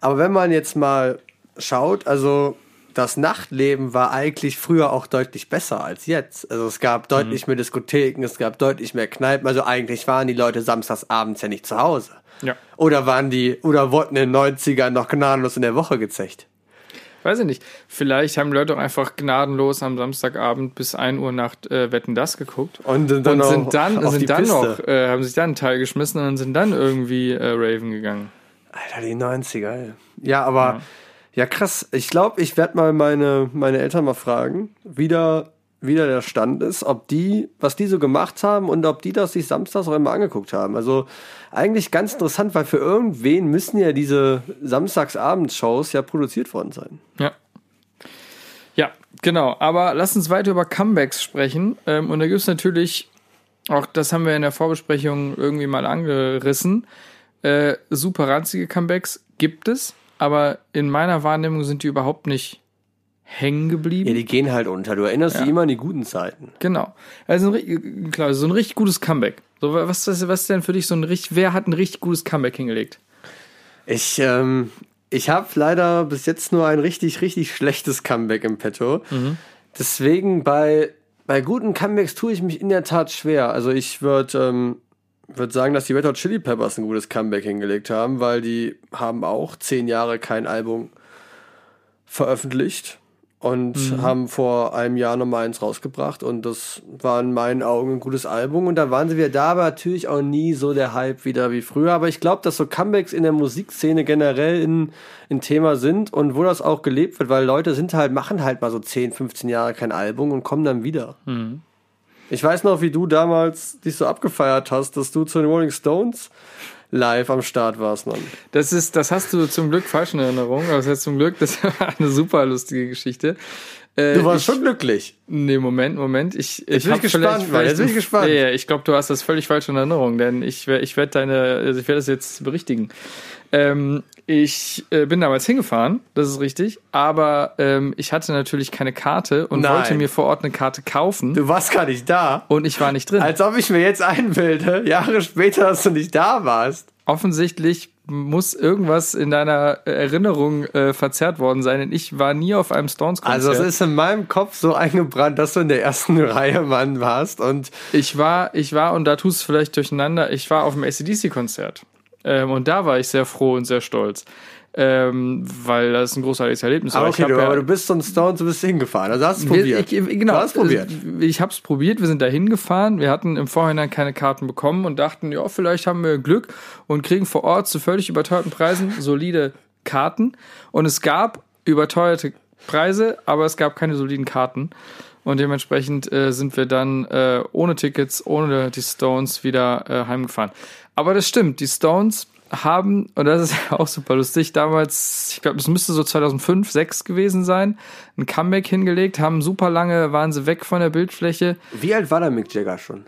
Aber wenn man jetzt mal schaut, also das Nachtleben war eigentlich früher auch deutlich besser als jetzt. Also es gab deutlich mehr Diskotheken, es gab deutlich mehr Kneipen. Also eigentlich waren die Leute samstags abends ja nicht zu Hause. Ja. Oder waren die, oder wurden in den 90ern noch gnadenlos in der Woche gezecht. Weiß ich nicht. Vielleicht haben Leute auch einfach gnadenlos am Samstagabend bis 1 Uhr Nacht äh, Wetten das geguckt. Und sind dann, und sind dann, auf die sind dann Piste. noch, äh, haben sich dann einen Teil geschmissen und sind dann irgendwie äh, Raven gegangen. Alter, die 90er, ey. Ja, aber, ja, krass. Ich glaube, ich werde mal meine, meine Eltern mal fragen, wie da, wie da der Stand ist, ob die, was die so gemacht haben und ob die das sich samstags auch immer angeguckt haben. Also, eigentlich ganz interessant, weil für irgendwen müssen ja diese Samstagsabendshows ja produziert worden sein. Ja. Ja, genau. Aber lass uns weiter über Comebacks sprechen. Ähm, und da gibt es natürlich, auch das haben wir in der Vorbesprechung irgendwie mal angerissen, äh, super ranzige Comebacks gibt es, aber in meiner Wahrnehmung sind die überhaupt nicht hängen geblieben. Ja, die gehen halt unter. Du erinnerst dich immer an die guten Zeiten. Genau. Also ein, klar, so ein richtig gutes Comeback. So, was, was, was ist denn für dich so ein richtig, wer hat ein richtig gutes Comeback hingelegt? Ich, ähm, ich habe leider bis jetzt nur ein richtig, richtig schlechtes Comeback im Petto. Deswegen bei, bei guten Comebacks tue ich mich in der Tat schwer. Also ich würde ähm, würd sagen, dass die Red Hot Chili Peppers ein gutes Comeback hingelegt haben, weil die haben auch zehn Jahre kein Album veröffentlicht und haben vor einem Jahr nochmal eins rausgebracht und das war in meinen Augen ein gutes Album und da waren sie wieder da, aber natürlich auch nie so der Hype wieder wie früher. Aber ich glaube, dass so Comebacks in der Musikszene generell ein, ein Thema sind und wo das auch gelebt wird, weil Leute sind halt, machen halt mal so 10, 15 Jahre kein Album und kommen dann wieder. Ich weiß noch, wie du damals dich so abgefeiert hast, dass du zu den Rolling Stones live am Start warst, Mann. Das ist, das hast du zum Glück falsch in Erinnerung, aber das heißt zum Glück, das war eine super lustige Geschichte. Äh, Du warst ich, schon glücklich. Nee, Moment, Moment. Ich, ich bin ich gespannt, Mann, jetzt bin ich gespannt. Ja, ich glaube, du hast das völlig falsch in Erinnerung, denn ich, ich werde deine, also ich werde das jetzt berichtigen. Ähm, ich äh, bin damals hingefahren, das ist richtig, aber ähm, ich hatte natürlich keine Karte und Nein. wollte mir vor Ort eine Karte kaufen Du warst gar nicht da. und ich war nicht drin. Als ob ich mir jetzt einbilde, Jahre später, dass du nicht da warst. Offensichtlich muss irgendwas in deiner Erinnerung äh, verzerrt worden sein, denn ich war nie auf einem Stones-Konzert. Also es ist in meinem Kopf so eingebrannt, dass du in der ersten Reihe Mann warst und Ich war, ich war, und da tust du vielleicht durcheinander, ich war auf dem ACDC-Konzert. Ähm, und da war ich sehr froh und sehr stolz. Ähm, weil das ein großartiges Erlebnis war. Ah, Ich okay, du, ja- aber du bist zum Stones, du bist hingefahren. Also hast du probiert. ich, genau, Du hast probiert. äh, Ich habe es probiert. Wir sind da hingefahren. Wir hatten im Vorhinein keine Karten bekommen und dachten, ja, vielleicht haben wir Glück und kriegen vor Ort zu völlig überteuerten Preisen solide Karten. Und es gab überteuerte Preise, aber es gab keine soliden Karten. Und dementsprechend äh, sind wir dann äh, ohne Tickets, ohne die Stones wieder äh, heimgefahren. Aber das stimmt, die Stones haben, und das ist ja auch super lustig, damals, ich glaube, es müsste so 2005, 6 gewesen sein, ein Comeback hingelegt, haben super lange, waren sie weg von der Bildfläche. Wie alt war der Mick Jagger schon?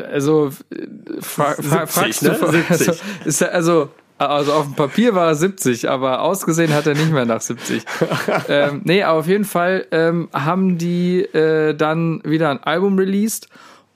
Also, äh, fra fra 70, fragst ne? du, 70. also, ist er, also, also auf dem Papier war er 70, aber ausgesehen hat er nicht mehr nach 70. ähm, nee, aber auf jeden Fall ähm, haben die äh, dann wieder ein Album released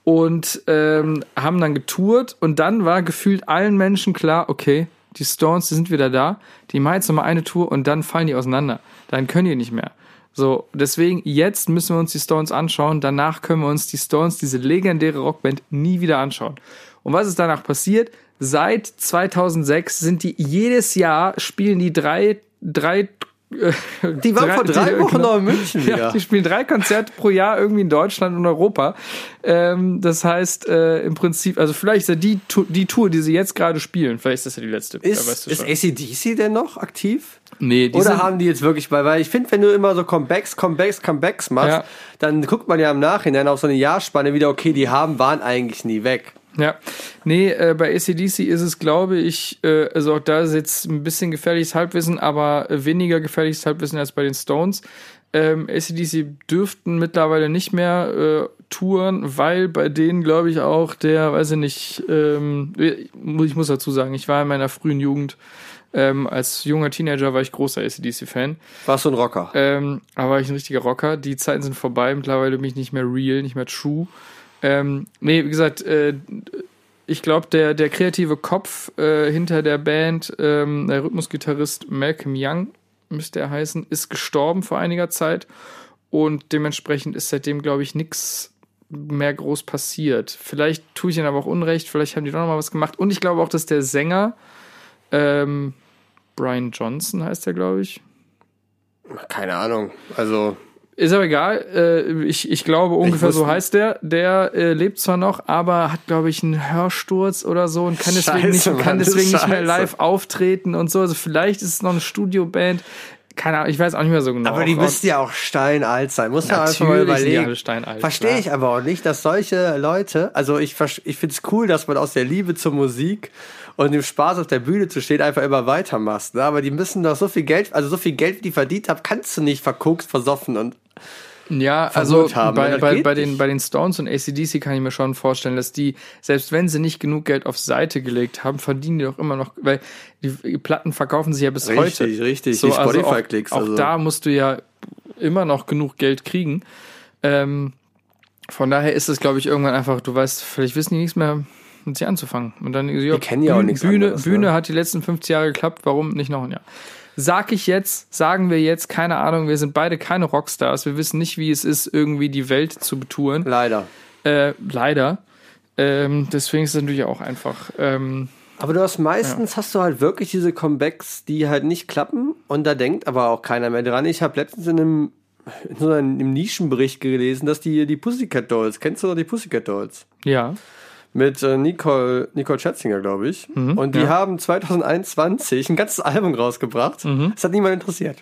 und ähm, haben dann getourt und dann war gefühlt allen Menschen klar, okay, die Stones, die sind wieder da, die machen jetzt nochmal eine Tour und dann fallen die auseinander. Dann können die nicht mehr. So, deswegen, jetzt müssen wir uns die Stones anschauen, danach können wir uns die Stones, diese legendäre Rockband, nie wieder anschauen. Und was ist danach passiert? Seit 2006 sind die jedes Jahr spielen die drei, drei, Die waren vor drei Wochen noch in München ja, die spielen drei Konzerte pro Jahr irgendwie in Deutschland und Europa. Ähm, das heißt, äh, im Prinzip, also vielleicht ist ja die, die Tour, die sie jetzt gerade spielen, vielleicht ist das ja die letzte. Ist, weißt du ist. ACDC denn noch aktiv? nee, die Oder sind, haben die jetzt wirklich bei, weil ich finde, wenn du immer so Comebacks, Comebacks, Comebacks machst, Ja. dann guckt man ja im Nachhinein auf so eine Jahrspanne wieder, okay, die haben, waren eigentlich nie weg. Ja, nee, äh, bei ACDC ist es, glaube ich, äh, also auch da ist jetzt ein bisschen gefährliches Halbwissen, aber weniger gefährliches Halbwissen als bei den Stones. Ähm, ACDC dürften mittlerweile nicht mehr äh, touren, weil bei denen, glaube ich, auch der, weiß ich nicht, ähm, ich muss dazu sagen, ich war in meiner frühen Jugend, ähm, als junger Teenager war ich großer ACDC-Fan. Warst du ein Rocker? Ähm, aber war ich ein richtiger Rocker. Die Zeiten sind vorbei. Mittlerweile bin ich nicht mehr real, nicht mehr true. Ähm, nee, wie gesagt, äh, ich glaube, der, der kreative Kopf äh, hinter der Band, ähm, der Rhythmusgitarrist Malcolm Young, müsste er heißen, ist gestorben vor einiger Zeit. Und dementsprechend ist seitdem, glaube ich, nichts mehr groß passiert. Vielleicht tue ich ihnen aber auch Unrecht, vielleicht haben die doch noch mal was gemacht. Und ich glaube auch, dass der Sänger, ähm, Brian Johnson heißt er, glaube ich. Keine Ahnung. Also, Ist aber egal. Äh, ich, ich glaube, ungefähr so wusste- heißt der. Der äh, lebt zwar noch, aber hat, glaube ich, einen Hörsturz oder so und kann deswegen, Scheiße, nicht, kann Mann, deswegen nicht mehr live auftreten und so. Also vielleicht ist es noch eine Studioband. Keine Ahnung, ich weiß auch nicht mehr so genau. aber die müssten ja auch steinalt sein. Muss man einfach mal überlegen. Verstehe ich aber auch nicht, dass solche Leute, also ich, ich finde es cool, dass man aus der Liebe zur Musik und dem Spaß auf der Bühne zu stehen einfach immer weitermachst. Ne? Aber die müssen doch so viel Geld, also so viel Geld, wie die verdient haben, kannst du nicht verguckt, versoffen und Ja, also haben, bei, ne? Bei, bei, den, nicht. bei den Stones und ACDC kann ich mir schon vorstellen, dass die, selbst wenn sie nicht genug Geld auf Seite gelegt haben, verdienen die doch immer noch, weil die Platten verkaufen sich ja bis Richtig, heute. richtig, So, die also auch, Spotify-Klicks, auch also. da musst du ja immer noch genug Geld kriegen. Ähm, von daher ist es, glaube ich, irgendwann einfach, du weißt, vielleicht wissen die nichts mehr mit sich anzufangen. Und dann, ja, kennen ja auch nichts Bühne, anderes, Bühne ne? hat die letzten 50 Jahre geklappt, warum nicht noch ein Jahr? Sag ich jetzt, sagen wir jetzt, keine Ahnung, wir sind beide keine Rockstars, wir wissen nicht, wie es ist, irgendwie die Welt zu betouren. leider. Äh, leider. Ähm, deswegen ist es natürlich auch einfach. Ähm, Aber du hast meistens hast du halt wirklich diese Comebacks, die halt nicht klappen und da denkt aber auch keiner mehr dran. Ich habe letztens in einem, in so einem Nischenbericht gelesen, dass die die Pussycat Dolls, kennst du noch die Pussycat Dolls? ja. Mit äh, Nicole, Nicole Schätzinger, glaube ich. und die Mhm, ja. haben 2021 ein ganzes Album rausgebracht. Das hat niemand interessiert.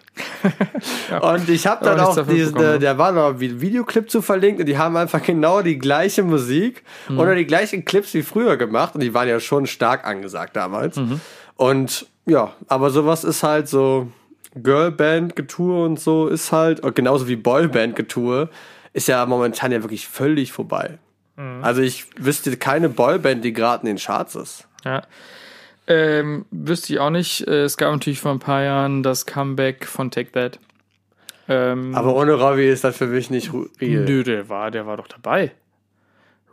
Und ich habe dann auch diesen, äh, ne? der war noch ein Videoclip zu verlinkt und die haben einfach genau die gleiche Musik Mhm. oder die gleichen Clips wie früher gemacht und die waren ja schon stark angesagt damals. Mhm. Und ja, aber sowas ist halt so Girlband-Getue und so ist halt, genauso wie Boyband-Getue, ist ja momentan ja wirklich völlig vorbei. Mhm. Also ich wüsste keine Boyband, die gerade in den Charts ist. Ja. Ähm, wüsste ich auch nicht. Äh, Es gab natürlich vor ein paar Jahren das Comeback von Take That. Ähm, Aber ohne Robbie ist das für mich nicht real. nö, der war, der war doch dabei.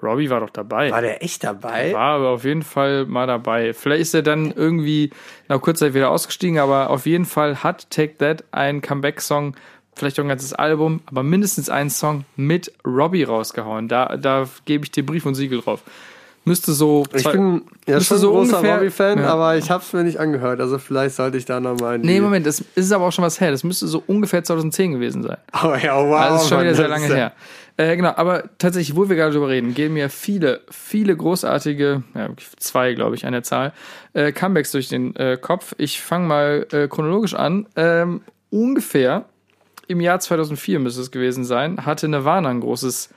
Robbie war doch dabei. War der echt dabei? War aber auf jeden Fall mal dabei. Vielleicht ist er dann irgendwie nach kurzer Zeit wieder ausgestiegen, aber auf jeden Fall hat Take That einen Comeback-Song, vielleicht auch ein ganzes Album, aber mindestens einen Song mit Robbie rausgehauen. Da, da gebe ich dir Brief und Siegel drauf. Müsste so. Ich bin ja schon so ein großer Robbie-Fan, Ja. aber ich habe es mir nicht angehört. Also vielleicht sollte ich da nochmal. Nee, Moment, das ist aber auch schon was her. Das müsste so ungefähr 2010 gewesen sein. Oh ja, wow. Also das ist schon wieder sehr lange her. Äh, genau, aber tatsächlich, wo wir gerade drüber reden, gehen mir viele, viele großartige, ja, zwei, glaube ich, an der Zahl, äh, Comebacks durch den äh, Kopf. Ich fange mal äh, chronologisch an. Ähm, ungefähr im Jahr 2004 müsste es gewesen sein, hatte Nirvana ein großes,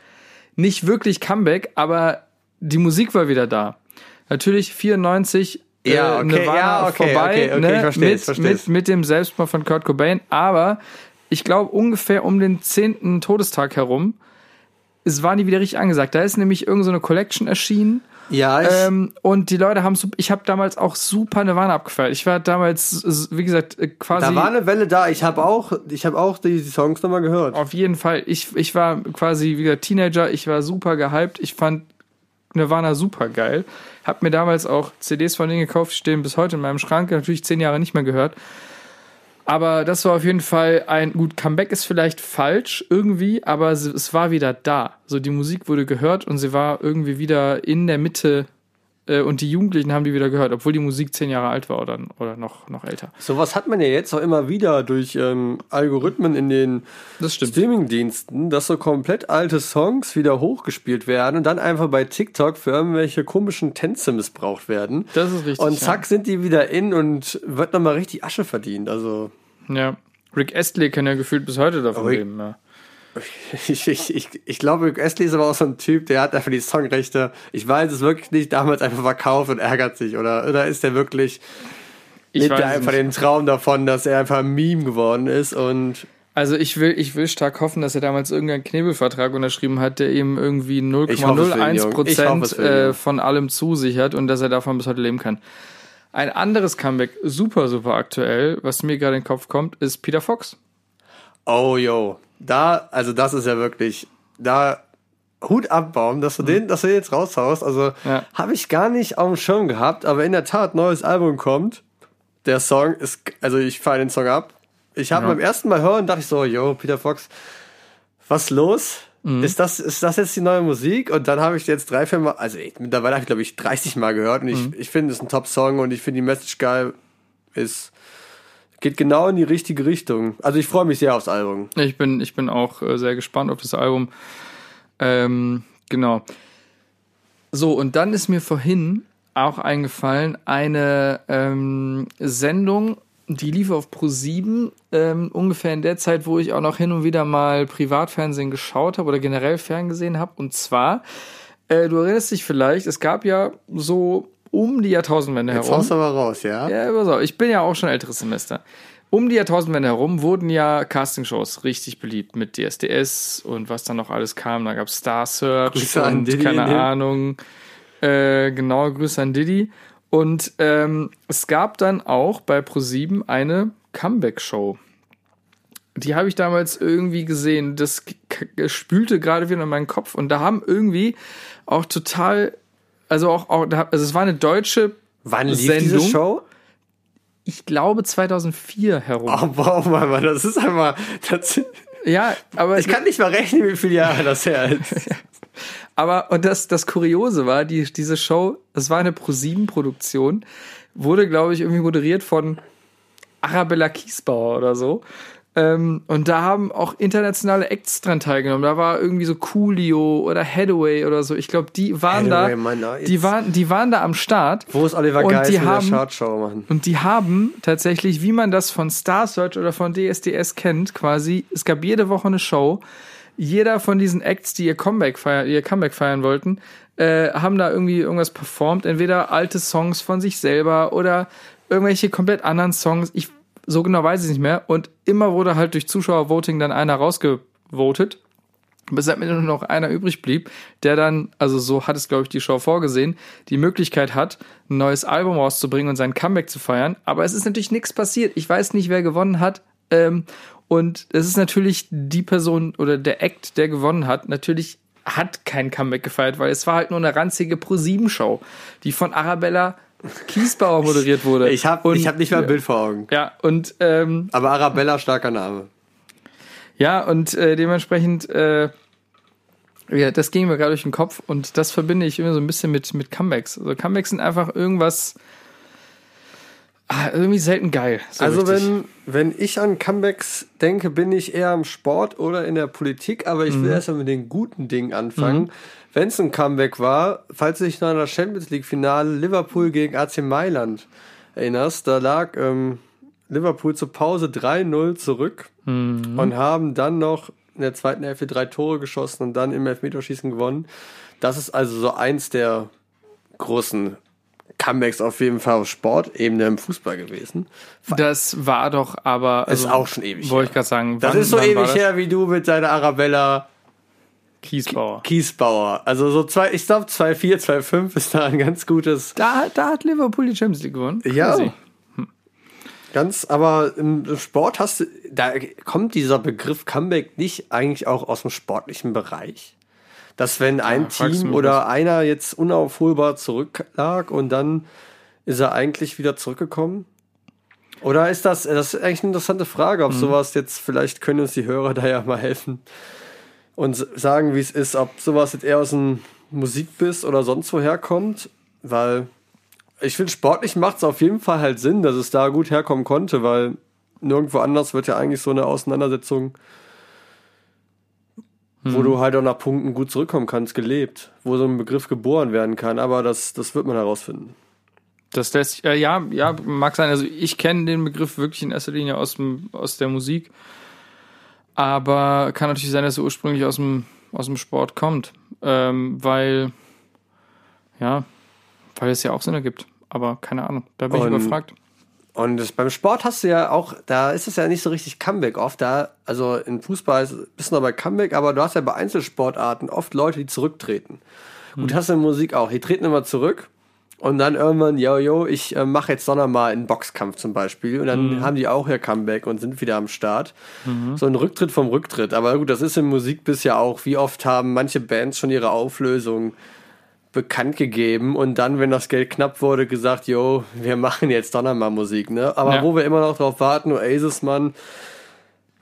nicht wirklich Comeback, aber die Musik war wieder da. Natürlich 94 Ja, äh, okay, Nirvana ja, okay, vorbei okay, ne, versteh's, mit, versteh's. mit mit dem Selbstmord von Kurt Cobain, aber ich glaube ungefähr um den 10. Todestag herum, es war nie wieder richtig angesagt. Da ist nämlich irgendeine so eine Collection erschienen Ja, ich, ähm, und die Leute haben, ich habe damals auch super Nirvana abgefeiert. Ich war damals, wie gesagt, äh, quasi da war eine Welle da. Ich habe auch, ich habe auch die Songs nochmal gehört. auf jeden Fall. Ich, ich war quasi, wie gesagt, Teenager. Ich war super gehypt. Ich fand Nirvana super geil. Hab mir damals auch CDs von denen gekauft, die stehen bis heute in meinem Schrank. Natürlich zehn Jahre nicht mehr gehört. Aber das war auf jeden Fall ein, gut, Comeback ist vielleicht falsch irgendwie, aber es, war wieder da. So, die Musik wurde gehört und sie war irgendwie wieder in der Mitte und die Jugendlichen haben die wieder gehört, obwohl die Musik zehn Jahre alt war oder, oder noch, noch älter. Sowas hat man ja jetzt auch immer wieder durch ähm, Algorithmen in den Das. Streamingdiensten, dass so komplett alte Songs wieder hochgespielt werden und dann einfach bei TikTok für irgendwelche komischen Tänze missbraucht werden. Das ist richtig. Und zack sind die wieder in und wird nochmal richtig Asche verdient. Also Ja. ja. Rick Astley kann ja gefühlt bis heute davon Rick- leben. Ja. ich, ich, ich, ich glaube, Astley ist aber auch so ein Typ, der hat einfach die Songrechte, ich weiß es wirklich nicht, damals einfach verkauft und ärgert sich. Oder, oder ist der wirklich, Ich lebt er einfach nicht. den Traum davon, dass er einfach ein Meme geworden ist und Also ich will, ich will stark hoffen, dass er damals irgendeinen Knebelvertrag unterschrieben hat, der ihm irgendwie Ich hoffe es für ihn, 0,01 Junge. Ich hoffe Prozent äh, von allem zusichert und dass er davon bis heute leben kann. Ein anderes Comeback, super, super aktuell, was mir gerade in den Kopf kommt, ist Peter Fox. Oh, yo. Da, also das ist ja wirklich, da Hut abbauen, dass du den, dass du den jetzt raushaust. Also Ja. habe ich gar nicht auf dem Schirm gehabt, aber in der Tat, neues Album kommt. Der Song ist, also ich fahre den Song ab. Ich habe Ja. beim ersten Mal hören, dachte ich so, yo, Peter Fox, was los? Mhm. Ist, das, ist das jetzt die neue Musik? Und dann habe ich jetzt drei, vier Mal, also mittlerweile habe ich glaube ich 30 Mal gehört und Mhm. ich, ich finde es ein Top-Song und ich finde die Message geil. Ist, geht genau in die richtige Richtung. Also ich freue mich sehr aufs Album. Ich bin, ich bin auch äh, sehr gespannt auf das Album. Ähm, genau. So, und dann ist mir vorhin auch eingefallen, eine ähm, Sendung, die lief auf Pro7, ähm, ungefähr in der Zeit, wo ich auch noch hin und wieder mal Privatfernsehen geschaut habe oder generell ferngesehen habe. Und zwar, äh, du erinnerst dich vielleicht, es gab ja so um die Jahrtausendwende Jetzt herum. du aber raus, ja? Ja, pass auf, ich bin ja auch schon älteres Semester. Um die Jahrtausendwende herum wurden ja Castingshows richtig beliebt mit DSDS und was dann noch alles kam. Da gab es Star Search Grüße an und Diddy keine in den- Ahnung. Äh, genau, Grüße an Diddy. Und ähm, es gab dann auch bei ProSieben eine Comeback-Show. Die habe ich damals irgendwie gesehen. Das spülte gerade wieder in meinen Kopf. Und da haben irgendwie auch total, also auch, auch also es war eine deutsche Wann lief diese Sendung? Show? ich glaube 2004 herum. Oh, wow, Mann, das ist einfach, das, Ja, aber ich kann nicht mal rechnen, wie viele Jahre das her ist. aber und das das kuriose war, die diese Show, es war eine ProSieben Produktion, wurde glaube ich irgendwie moderiert von Arabella Kiesbauer oder so. Ähm, und da haben auch internationale Acts dran teilgenommen. Da war irgendwie so Coolio oder Hathaway oder so. Ich glaube, die waren Hathaway, da, Mann, jetzt- die waren, die waren da am Start. Wo ist Oliver Und Geist die mit der haben- Chartshow, Mann? Und die haben tatsächlich, wie man das von Star Search oder von DSDS kennt, quasi, es gab jede Woche eine Show. Jeder von diesen Acts, die ihr Comeback feiern, ihr Comeback feiern wollten, äh, haben da irgendwie irgendwas performt. Entweder alte Songs von sich selber oder irgendwelche komplett anderen Songs. Ich, so genau weiß ich nicht mehr. Und immer wurde halt durch Zuschauervoting dann einer rausgevotet. Bis am Ende nur noch einer übrig blieb, der dann, also so hat es, glaube ich, die Show vorgesehen, die Möglichkeit hat, ein neues Album rauszubringen und sein Comeback zu feiern. Aber es ist natürlich nichts passiert. Ich weiß nicht, wer gewonnen hat. Ähm, und es ist natürlich die Person oder der Act, der gewonnen hat, natürlich hat kein Comeback gefeiert, weil es war halt nur eine ranzige Pro-7-Show, die von Arabella Kiesbauer moderiert wurde. Ich habe hab nicht mal ein Bild vor Augen. Ja, und ähm, Aber Arabella, starker Name. ja, und äh, dementsprechend, äh, ja, das ging mir gerade durch den Kopf und das verbinde ich immer so ein bisschen mit, mit Comebacks. Also Comebacks sind einfach irgendwas ah, irgendwie selten geil. So also richtig. wenn, wenn ich an Comebacks denke, bin ich eher im Sport oder in der Politik, aber ich will erstmal mit den guten Dingen anfangen. Wenn es ein Comeback war, falls du dich noch an das Champions League Finale Liverpool gegen AC Mailand erinnerst, da lag ähm, Liverpool zur Pause 3-0 zurück und haben dann noch in der zweiten Hälfte drei Tore geschossen und dann im Elfmeterschießen gewonnen. Das ist also so eins der großen Comebacks auf jeden Fall auf Sportebene im Fußball gewesen. das war doch aber. Das ist also, auch schon ewig Wollte ich gerade sagen. Das wann- ist so ewig her wie du mit deiner Arabella Kiesbauer. Kiesbauer. Also so zwei, ich glaube 2-4, 2-5 ist da ein ganz gutes. Da, da hat Liverpool die Champions League gewonnen. Ja. Crazy. Ganz, aber im Sport hast du, da kommt dieser Begriff Comeback nicht eigentlich auch aus dem sportlichen Bereich? Dass wenn ein du Team oder einer jetzt unaufholbar zurücklag und dann ist er eigentlich wieder zurückgekommen? Oder ist das, das ist eigentlich eine interessante Frage, Mhm. ob sowas jetzt, vielleicht können uns die Hörer da ja mal helfen und sagen, wie es ist, ob sowas jetzt eher aus dem Musikbiss oder sonst woher kommt, weil ich finde, sportlich macht es auf jeden Fall halt Sinn, dass es da gut herkommen konnte, weil nirgendwo anders wird ja eigentlich so eine Auseinandersetzung, wo du halt auch nach Punkten gut zurückkommen kannst, gelebt, wo so ein Begriff geboren werden kann, aber das, das wird man herausfinden. Das lässt äh, ja, ja, mag sein. Also ich kenne den Begriff wirklich in erster Linie aus, dem, aus der Musik. Aber kann natürlich sein, dass er ursprünglich aus dem, aus dem Sport kommt. Ähm, weil, ja, weil es ja auch Sinn ergibt. Aber keine Ahnung, da bin Und- ich überfragt. Und das, beim Sport hast du ja auch, da ist es ja nicht so richtig Comeback oft. Da, also in Fußball ist, bist du noch bei Comeback, aber du hast ja bei Einzelsportarten oft Leute, die zurücktreten. Gut, hast du in Musik auch. Die treten immer zurück und dann irgendwann, yo, yo, ich äh, mache jetzt doch noch mal einen Boxkampf zum Beispiel. Und dann haben die auch ihr Comeback und sind wieder am Start. So ein Rücktritt vom Rücktritt. Aber gut, das ist in Musik bisher auch. Wie oft haben manche Bands schon ihre Auflösung bekannt gegeben und dann, wenn das Geld knapp wurde, gesagt, yo, wir machen jetzt doch noch mal Musik, ne? Aber Ja. wo wir immer noch drauf warten, Oasis, Mann,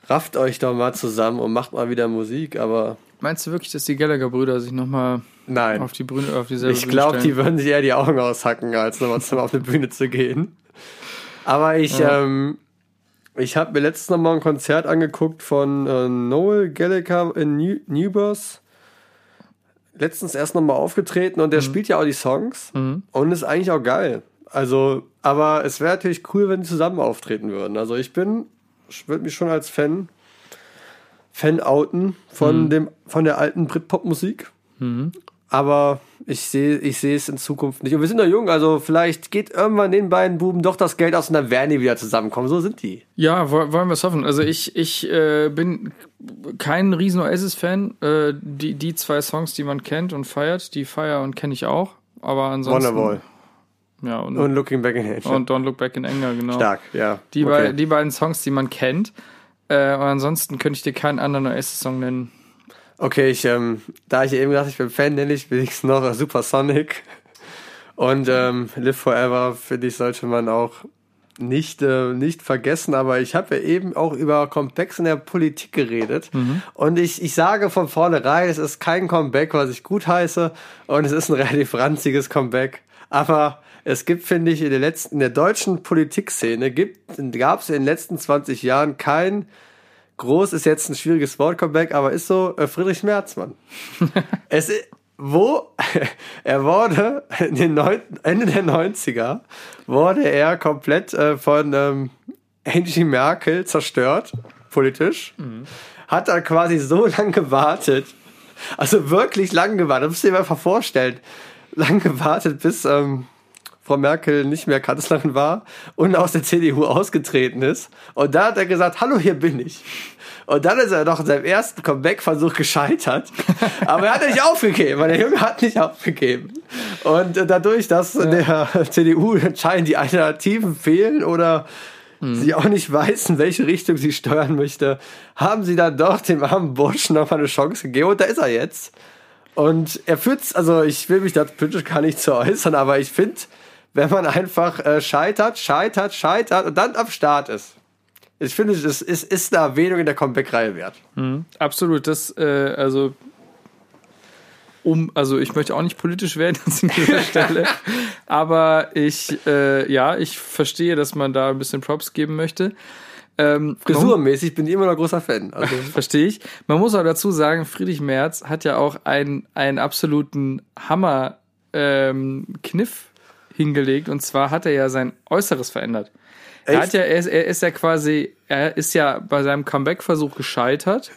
rafft euch doch mal zusammen und macht mal wieder Musik, aber Meinst du wirklich, dass die Gallagher-Brüder sich nochmal nein. auf die Bühne, auf dieselbe Ich glaube, die würden sich eher die Augen aushacken, als nochmal zum auf eine Bühne zu gehen. Aber ich, ähm, ich habe mir letztens noch mal ein Konzert angeguckt von äh, Noel Gallagher in New Newbers. Letztens erst noch mal aufgetreten und der spielt ja auch die Songs und ist eigentlich auch geil. Also, aber es wäre natürlich cool, wenn die zusammen auftreten würden. Also ich bin, ich würde mich schon als Fan, Fan outen von dem, von der alten Britpop-Musik. Aber ich sehe ich sehe es in Zukunft nicht. Und wir sind noch jung, also vielleicht geht irgendwann den beiden Buben doch das Geld aus und dann werden die wieder zusammenkommen. So sind die. Ja, wo- wollen wir es hoffen. Also ich, ich äh, bin kein riesen Oasis-Fan. Äh, die, die zwei Songs, die man kennt und feiert, die feier und kenne ich auch. Aber ansonsten. Wonderwall. Ja, und, Und Looking Back in Asia. und Don't Look Back in Anger, genau. Stark, ja. Die, Okay. bei, die beiden Songs, die man kennt. Äh, und ansonsten könnte ich dir keinen anderen Oasis-Song nennen. Okay, ich, ähm, da ich eben gesagt ich bin Fan, nenne ich wenigstens noch Supersonic. Und ähm, Live Forever, finde ich, sollte man auch nicht, äh, nicht vergessen. Aber ich habe ja eben auch über Comebacks in der Politik geredet. Und ich, ich sage von vornherein, es ist kein Comeback, was ich gut heiße. Und es ist ein relativ ranziges Comeback. Aber es gibt, finde ich, in der letzten, in der deutschen Politikszene gibt, gab es in den letzten 20 Jahren kein groß ist jetzt ein schwieriges Wort, Comeback, aber ist so äh, Friedrich Merz, Mann. es i- wo er wurde neun, Ende der 90er wurde er komplett äh, von ähm, Angie Merkel zerstört, politisch. Hat dann quasi so lange gewartet, also wirklich lang gewartet, das musst du dir einfach vorstellen, lang gewartet, bis ähm, Frau Merkel nicht mehr Kanzlerin war und aus der CDU ausgetreten ist. Und da hat er gesagt, hallo, hier bin ich. Und dann ist er noch in seinem ersten Comeback-Versuch gescheitert. Aber er hat nicht aufgegeben, weil der Junge hat nicht aufgegeben. Und äh, dadurch, dass der CDU anscheinend die Alternativen fehlen oder sie auch nicht weiß, in welche Richtung sie steuern möchte, haben sie dann doch dem armen Burschen noch mal eine Chance gegeben. Und da ist er jetzt. Und er führt's, also ich will mich da politisch gar nicht zu äußern, aber ich finde, wenn man einfach äh, scheitert, scheitert, scheitert und dann am Start ist. Ich finde, es ist, ist eine Erwähnung in der Comeback-Reihe wert. Absolut, das, äh, also, um, also ich möchte auch nicht politisch werden an dieser Stelle, aber ich, äh, ja, ich verstehe, dass man da ein bisschen Props geben möchte. Ähm, Frisurmäßig bin ich immer noch großer Fan. Also, Verstehe ich. Man muss auch dazu sagen, Friedrich Merz hat ja auch einen, einen absoluten Hammer ähm, Kniff hingelegt und zwar hat er ja sein Äußeres verändert. Er hat ja, er ist, er ist ja quasi, er ist ja bei seinem Comeback-Versuch gescheitert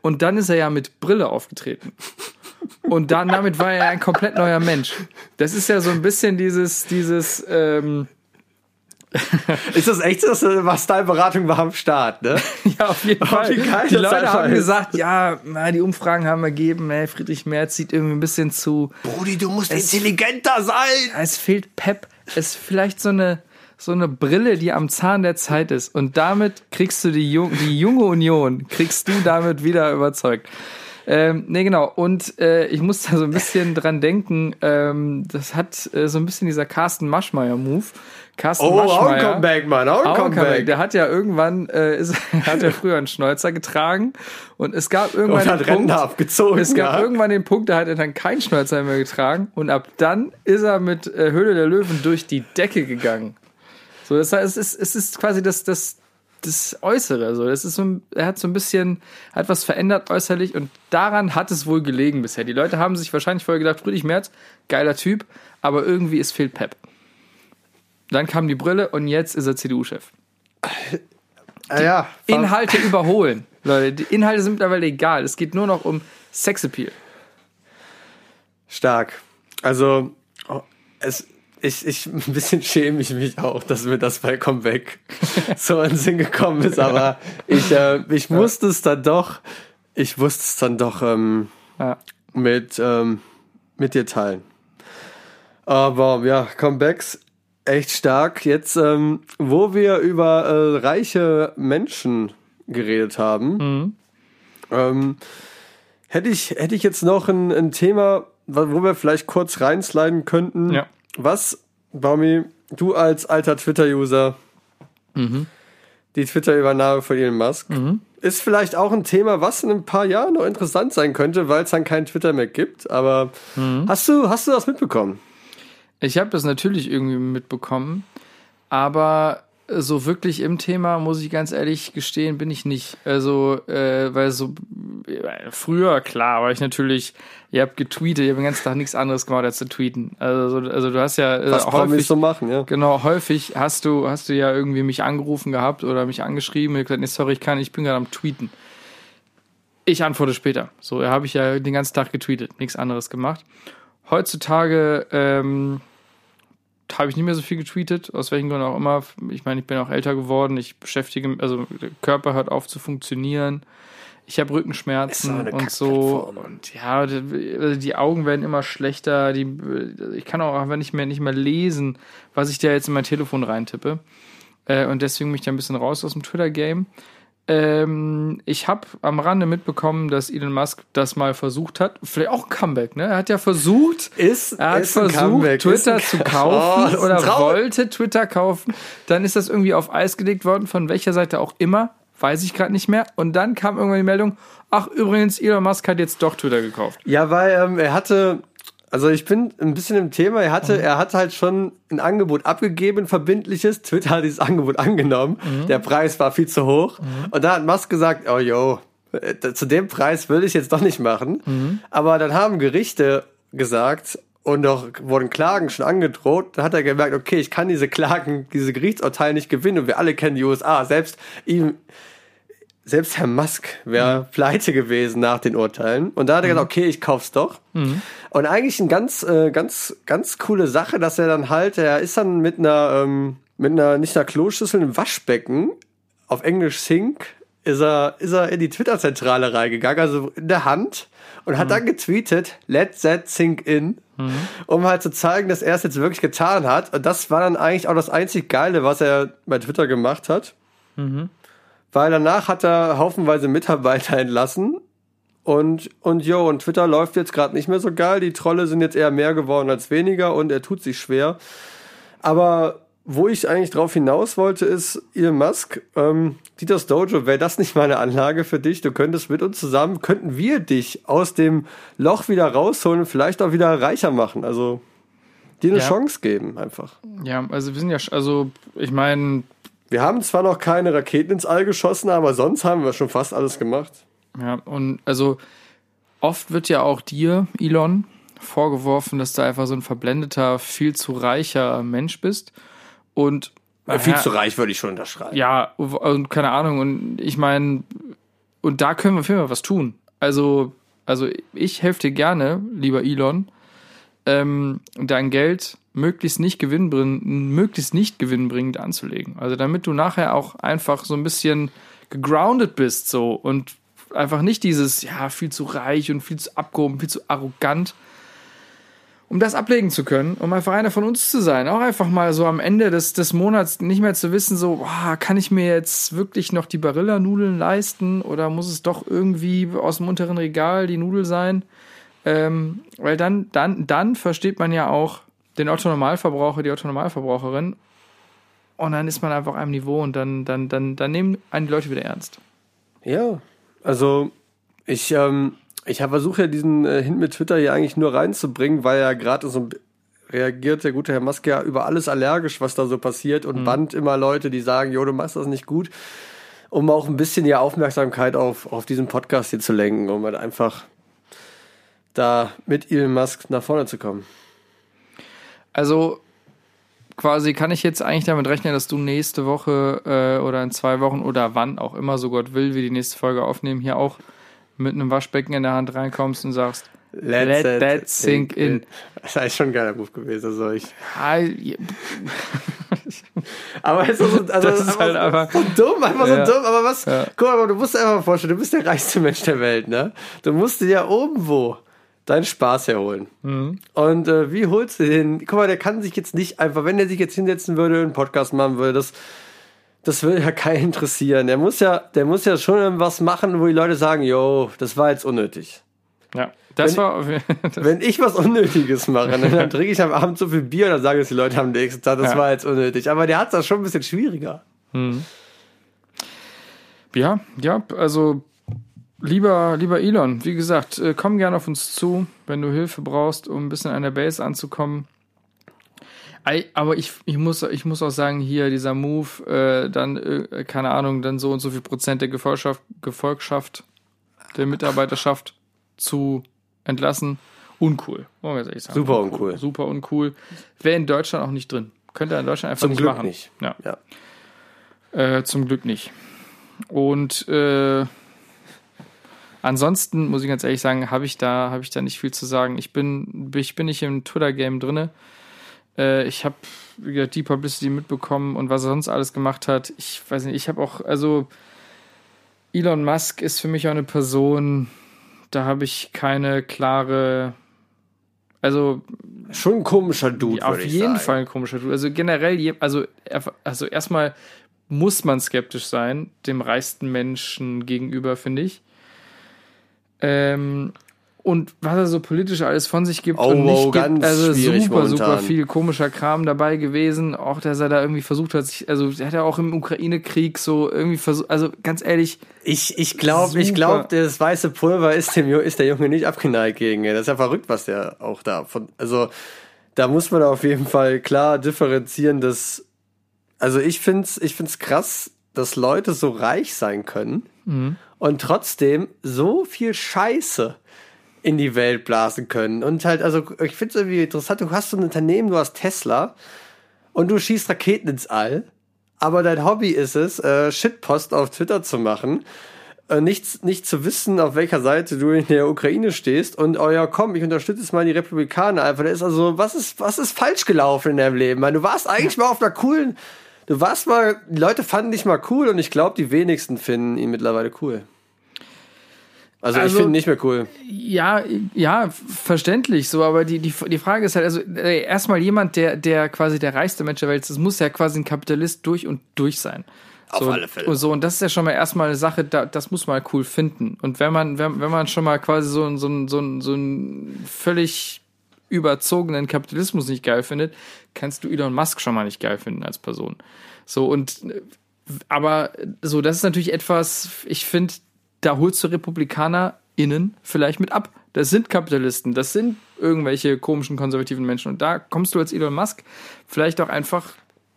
und dann ist er ja mit Brille aufgetreten. Und dann damit war er ein komplett neuer Mensch. Das ist ja so ein bisschen dieses, dieses, ähm, ist das echt so, dass äh, was deine Beratung war am Start, ne? Ja, auf jeden Fall. die Leute haben ist. gesagt, ja, na, die Umfragen haben ergeben, ey, Friedrich Merz sieht irgendwie ein bisschen zu, Brudi, du musst intelligenter sein! es fehlt Pep, es ist vielleicht so eine, so eine Brille, die am Zahn der Zeit ist. Und damit kriegst du die, Jung, die junge Union, kriegst du damit wieder überzeugt. Ähm, nee, genau. Und äh, ich muss da so ein bisschen dran denken, ähm, das hat äh, so ein bisschen dieser Carsten Maschmeyer-Move. Carsten Oh, auch ein Maschmeyer. Comeback, Mann, auch ein Auch Comeback. Comeback. Der hat ja irgendwann, äh, ist, hat ja früher einen Schnäuzer getragen und es gab irgendwann Und hat den Punkt, Ränder abgezogen. es gab ja. irgendwann den Punkt, da hat er dann keinen Schnäuzer mehr getragen und ab dann ist er mit äh, Höhle der Löwen durch die Decke gegangen. So, das heißt, es ist, es ist quasi das, das, das Äußere. So, das ist so, ein- er hat so ein bisschen, hat was verändert äußerlich und daran hat es wohl gelegen bisher. Die Leute haben sich wahrscheinlich vorher gedacht, Friedrich Merz, geiler Typ, aber irgendwie es fehlt Pep. Dann kam die Brille und jetzt ist er CDU-Chef. Ah, ja, Inhalte überholen. Leute, die Inhalte sind mittlerweile egal. Es geht nur noch um Sexappeal. Stark. Also, oh, es, ich, ich, ein bisschen schäme ich mich auch, dass mir das bei Comeback so in den Sinn gekommen ist, aber ich, äh, ich musste es dann doch, ich musste es dann doch ähm, Ja. mit, ähm, mit dir teilen. Aber ja, Comebacks echt stark. Jetzt, ähm, wo wir über äh, reiche Menschen geredet haben, ähm, hätte ich, hätte ich jetzt noch ein, ein Thema, wo wir vielleicht kurz reinsliden könnten. Ja. Was, Baumi, du als alter Twitter-User, die Twitter-Übernahme von Elon Musk, ist vielleicht auch ein Thema, was in ein paar Jahren noch interessant sein könnte, weil es dann kein Twitter mehr gibt. Aber hast du, hast du das mitbekommen? Ich habe das natürlich irgendwie mitbekommen, aber so wirklich im Thema, muss ich ganz ehrlich gestehen, bin ich nicht. Also, äh, weil so äh, früher, klar, war ich natürlich, ihr habt getweetet, ihr habt den ganzen Tag nichts anderes gemacht, als zu tweeten. Also, so- also du hast ja äh, Was Promis so machen, ja. Genau, häufig hast du, hast du ja irgendwie mich angerufen gehabt oder mich angeschrieben und gesagt, nee, sorry, ich kann, ich bin gerade am Tweeten. Ich antworte später. So, habe ich ja den ganzen Tag getweetet, nichts anderes gemacht. Heutzutage ähm, habe ich nicht mehr so viel getweetet, aus welchen Gründen auch immer. Ich meine, ich bin auch älter geworden, ich beschäftige, also der Körper hört auf zu funktionieren. Ich habe Rückenschmerzen und so. Und ja, die, also die Augen werden immer schlechter. Die, ich kann auch einfach nicht mehr, nicht mehr lesen, was ich da jetzt in mein Telefon reintippe. Äh, und deswegen bin ich da ein bisschen raus aus dem Twitter-Game. Ähm, ich habe am Rande mitbekommen, dass Elon Musk das mal versucht hat. Vielleicht auch ein Comeback, ne? Er hat ja versucht, Ist, er hat ist versucht, Twitter zu Oh, kaufen ein oder wollte Twitter kaufen. Dann ist das irgendwie auf Eis gelegt worden, von welcher Seite auch immer. Weiß ich gerade nicht mehr. Und dann kam irgendwann die Meldung, ach übrigens, Elon Musk hat jetzt doch Twitter gekauft. Ja, weil ähm, er hatte, also ich bin ein bisschen im Thema, er hatte, er hat halt schon ein Angebot abgegeben, verbindliches. Twitter hat dieses Angebot angenommen. Der Preis war viel zu hoch. Und da hat Musk gesagt, oh yo, äh, zu dem Preis will ich jetzt doch nicht machen. Aber dann haben Gerichte gesagt, und auch wurden Klagen schon angedroht, da hat er gemerkt, okay, ich kann diese Klagen, diese Gerichtsurteile nicht gewinnen und wir alle kennen die USA. Selbst ihm, selbst Herr Musk wäre pleite gewesen nach den Urteilen. Und da hat er gesagt, okay, ich kauf's doch. Und eigentlich eine ganz, äh, ganz, ganz coole Sache, dass er dann halt, er ist dann mit einer, ähm, mit einer, nicht einer Kloschüssel, einem Waschbecken, auf Englisch Sink, ist er, ist er in die Twitter-Zentrale reingegangen, also in der Hand, und hat dann getweetet, let that sink in, um halt zu zeigen, dass er es jetzt wirklich getan hat. Und das war dann eigentlich auch das einzig Geile, was er bei Twitter gemacht hat. Weil danach hat er haufenweise Mitarbeiter entlassen. Und, und jo, und Twitter läuft jetzt gerade nicht mehr so geil. Die Trolle sind jetzt eher mehr geworden als weniger und er tut sich schwer. Aber wo ich eigentlich drauf hinaus wollte, ist Elon Musk, ähm, Dieters Dojo, wäre das nicht mal eine Anlage für dich? Du könntest mit uns zusammen, könnten wir dich aus dem Loch wieder rausholen und vielleicht auch wieder reicher machen. Also dir eine Ja. Chance geben einfach. Ja, also wir sind ja, also ich meine, Wir haben zwar noch keine Raketen ins All geschossen, aber sonst haben wir schon fast alles gemacht. Ja, und also oft wird ja auch dir, Elon, vorgeworfen, dass du einfach so ein verblendeter, viel zu reicher Mensch bist. Und Viel Ja. zu reich würde ich schon unterschreiben. ja, und keine Ahnung, und ich meine, und da können wir auf jeden Fall was tun. Also, also ich helfe dir gerne, lieber Elon, ähm, dein Geld möglichst nicht gewinnbringend, möglichst nicht gewinnbringend anzulegen. Also damit du nachher auch einfach so ein bisschen gegroundet bist so und einfach nicht dieses, ja, viel zu reich und viel zu abgehoben, viel zu arrogant, um das ablegen zu können, um einfach einer von uns zu sein. Auch einfach mal so am Ende des, des Monats nicht mehr zu wissen, so, boah, kann ich mir jetzt wirklich noch die Barilla-Nudeln leisten oder muss es doch irgendwie aus dem unteren Regal die Nudel sein? Ähm, weil dann, dann, dann versteht man ja auch den Otto-Normalverbraucher, die Otto-Normalverbraucherin und dann ist man einfach auf einem Niveau und dann, dann, dann, dann nehmen einen die Leute wieder ernst. Ja, also ich, ähm, ich versuche ja diesen äh, Hint mit Twitter hier eigentlich nur reinzubringen, weil ja gerade so reagiert der gute Herr Maske ja über alles allergisch, was da so passiert und bannt immer Leute, die sagen, jo, du machst das nicht gut, um auch ein bisschen die Aufmerksamkeit auf, auf diesen Podcast hier zu lenken, um halt einfach da mit Elon Musk nach vorne zu kommen. Also quasi kann ich jetzt eigentlich damit rechnen, dass du nächste Woche äh, oder in zwei Wochen oder wann auch immer, so Gott will, wir die nächste Folge aufnehmen, hier auch mit einem Waschbecken in der Hand reinkommst und sagst, Let that sink in. Das ist schon ein geiler Ruf gewesen. Also ich, "Hi, Aber es ist, so- also Das ist halt einfach- so dumm, einfach Ja. so dumm. Aber was, Ja. guck mal, du musst dir einfach mal vorstellen, du bist der reichste Mensch der Welt, ne? Du musst dir ja irgendwo deinen Spaß herholen. Mhm. Und äh, wie holst du den? Guck mal, der kann sich jetzt nicht einfach, wenn der sich jetzt hinsetzen würde, einen Podcast machen würde, das, das würde ja keinen interessieren. Der muss ja, der muss ja schon irgendwas machen, wo die Leute sagen, yo, das war jetzt unnötig. Ja, das Wenn- war. Das, Wenn ich was Unnötiges mache, ne, dann trinke ich am Abend so viel Bier und dann sagen es die Leute am nächsten Tag, das Ja. war jetzt unnötig. Aber der hat das schon ein bisschen schwieriger. ja, ja, also lieber, lieber Elon, wie gesagt, äh, komm gerne auf uns zu, wenn du Hilfe brauchst, um ein bisschen an der Base anzukommen. Aber ich, ich, muss, ich muss auch sagen, hier dieser Move, äh, dann, äh, keine Ahnung, dann so und so viel Prozent der Gefolgschaft, Gefolgschaft der Mitarbeiterschaft zu entlassen, uncool. Wollen wir ehrlich sagen. Super uncool. Super uncool. Wäre in Deutschland auch nicht drin. Könnte er in Deutschland einfach Zum nicht Glück machen. nicht. Ja. Ja. Äh, zum Glück nicht. Und äh, ansonsten muss ich ganz ehrlich sagen, habe ich da habe ich da nicht viel zu sagen. Ich bin ich bin nicht im Twitter Game drinne. Äh, ich habe die Publicity mitbekommen und was er sonst alles gemacht hat. Ich weiß nicht, ich habe auch also Elon Musk ist für mich auch eine Person, da habe ich keine klare also Schon ein komischer Dude, auf jeden sagen. Fall ein komischer Dude. Also generell, also, also erstmal muss man skeptisch sein, dem reichsten Menschen gegenüber, finde ich. Ähm, und was er so politisch alles von sich gibt Oh, und nicht wow, gibt, also super, super momentan. viel komischer Kram dabei gewesen. Auch, dass er da irgendwie versucht hat, sich, also er hat ja auch im Ukraine-Krieg so irgendwie versucht, also ganz ehrlich, Ich, ich glaube, ich Super. glaub, das weiße Pulver ist, dem, ist der Junge nicht abgeneigt gegen. Das ist ja verrückt, was der auch da von. Also, da muss man auf jeden Fall klar differenzieren, dass. Also, ich find's, ich find's krass, dass Leute so reich sein können und trotzdem so viel Scheiße in die Welt blasen können. Und halt, also, ich find's irgendwie interessant, du hast so ein Unternehmen, du hast Tesla und du schießt Raketen ins All. Aber dein Hobby ist es, äh, Shitpost auf Twitter zu machen, äh, nicht, nicht zu wissen, auf welcher Seite du in der Ukraine stehst und, oh ja, komm, ich unterstütze jetzt mal die Republikaner einfach. Da ist also, was ist, was ist falsch gelaufen in deinem Leben? Weil du warst eigentlich mal auf einer coolen, du warst mal, die Leute fanden dich mal cool und ich glaube, die wenigsten finden ihn mittlerweile cool. Also, ich Also- finde ihn nicht mehr cool. Ja, ja, verständlich so, aber die, die, die Frage ist halt, also erstmal jemand, der, der quasi der reichste Mensch der Welt ist, das muss ja quasi ein Kapitalist durch und durch sein. Auf so, alle Fälle. Und so, und das ist ja schon mal erstmal eine Sache, da, das muss man cool finden. Und wenn man, wenn, wenn man schon mal quasi so, ein- so, ein- so, ein- so einen völlig überzogenen Kapitalismus nicht geil findet, kannst du Elon Musk schon mal nicht geil finden als Person. So, und aber so, das ist natürlich etwas, ich finde, da holst du RepublikanerInnen vielleicht mit ab. Das sind Kapitalisten, das sind irgendwelche komischen konservativen Menschen. Und da kommst du als Elon Musk vielleicht auch einfach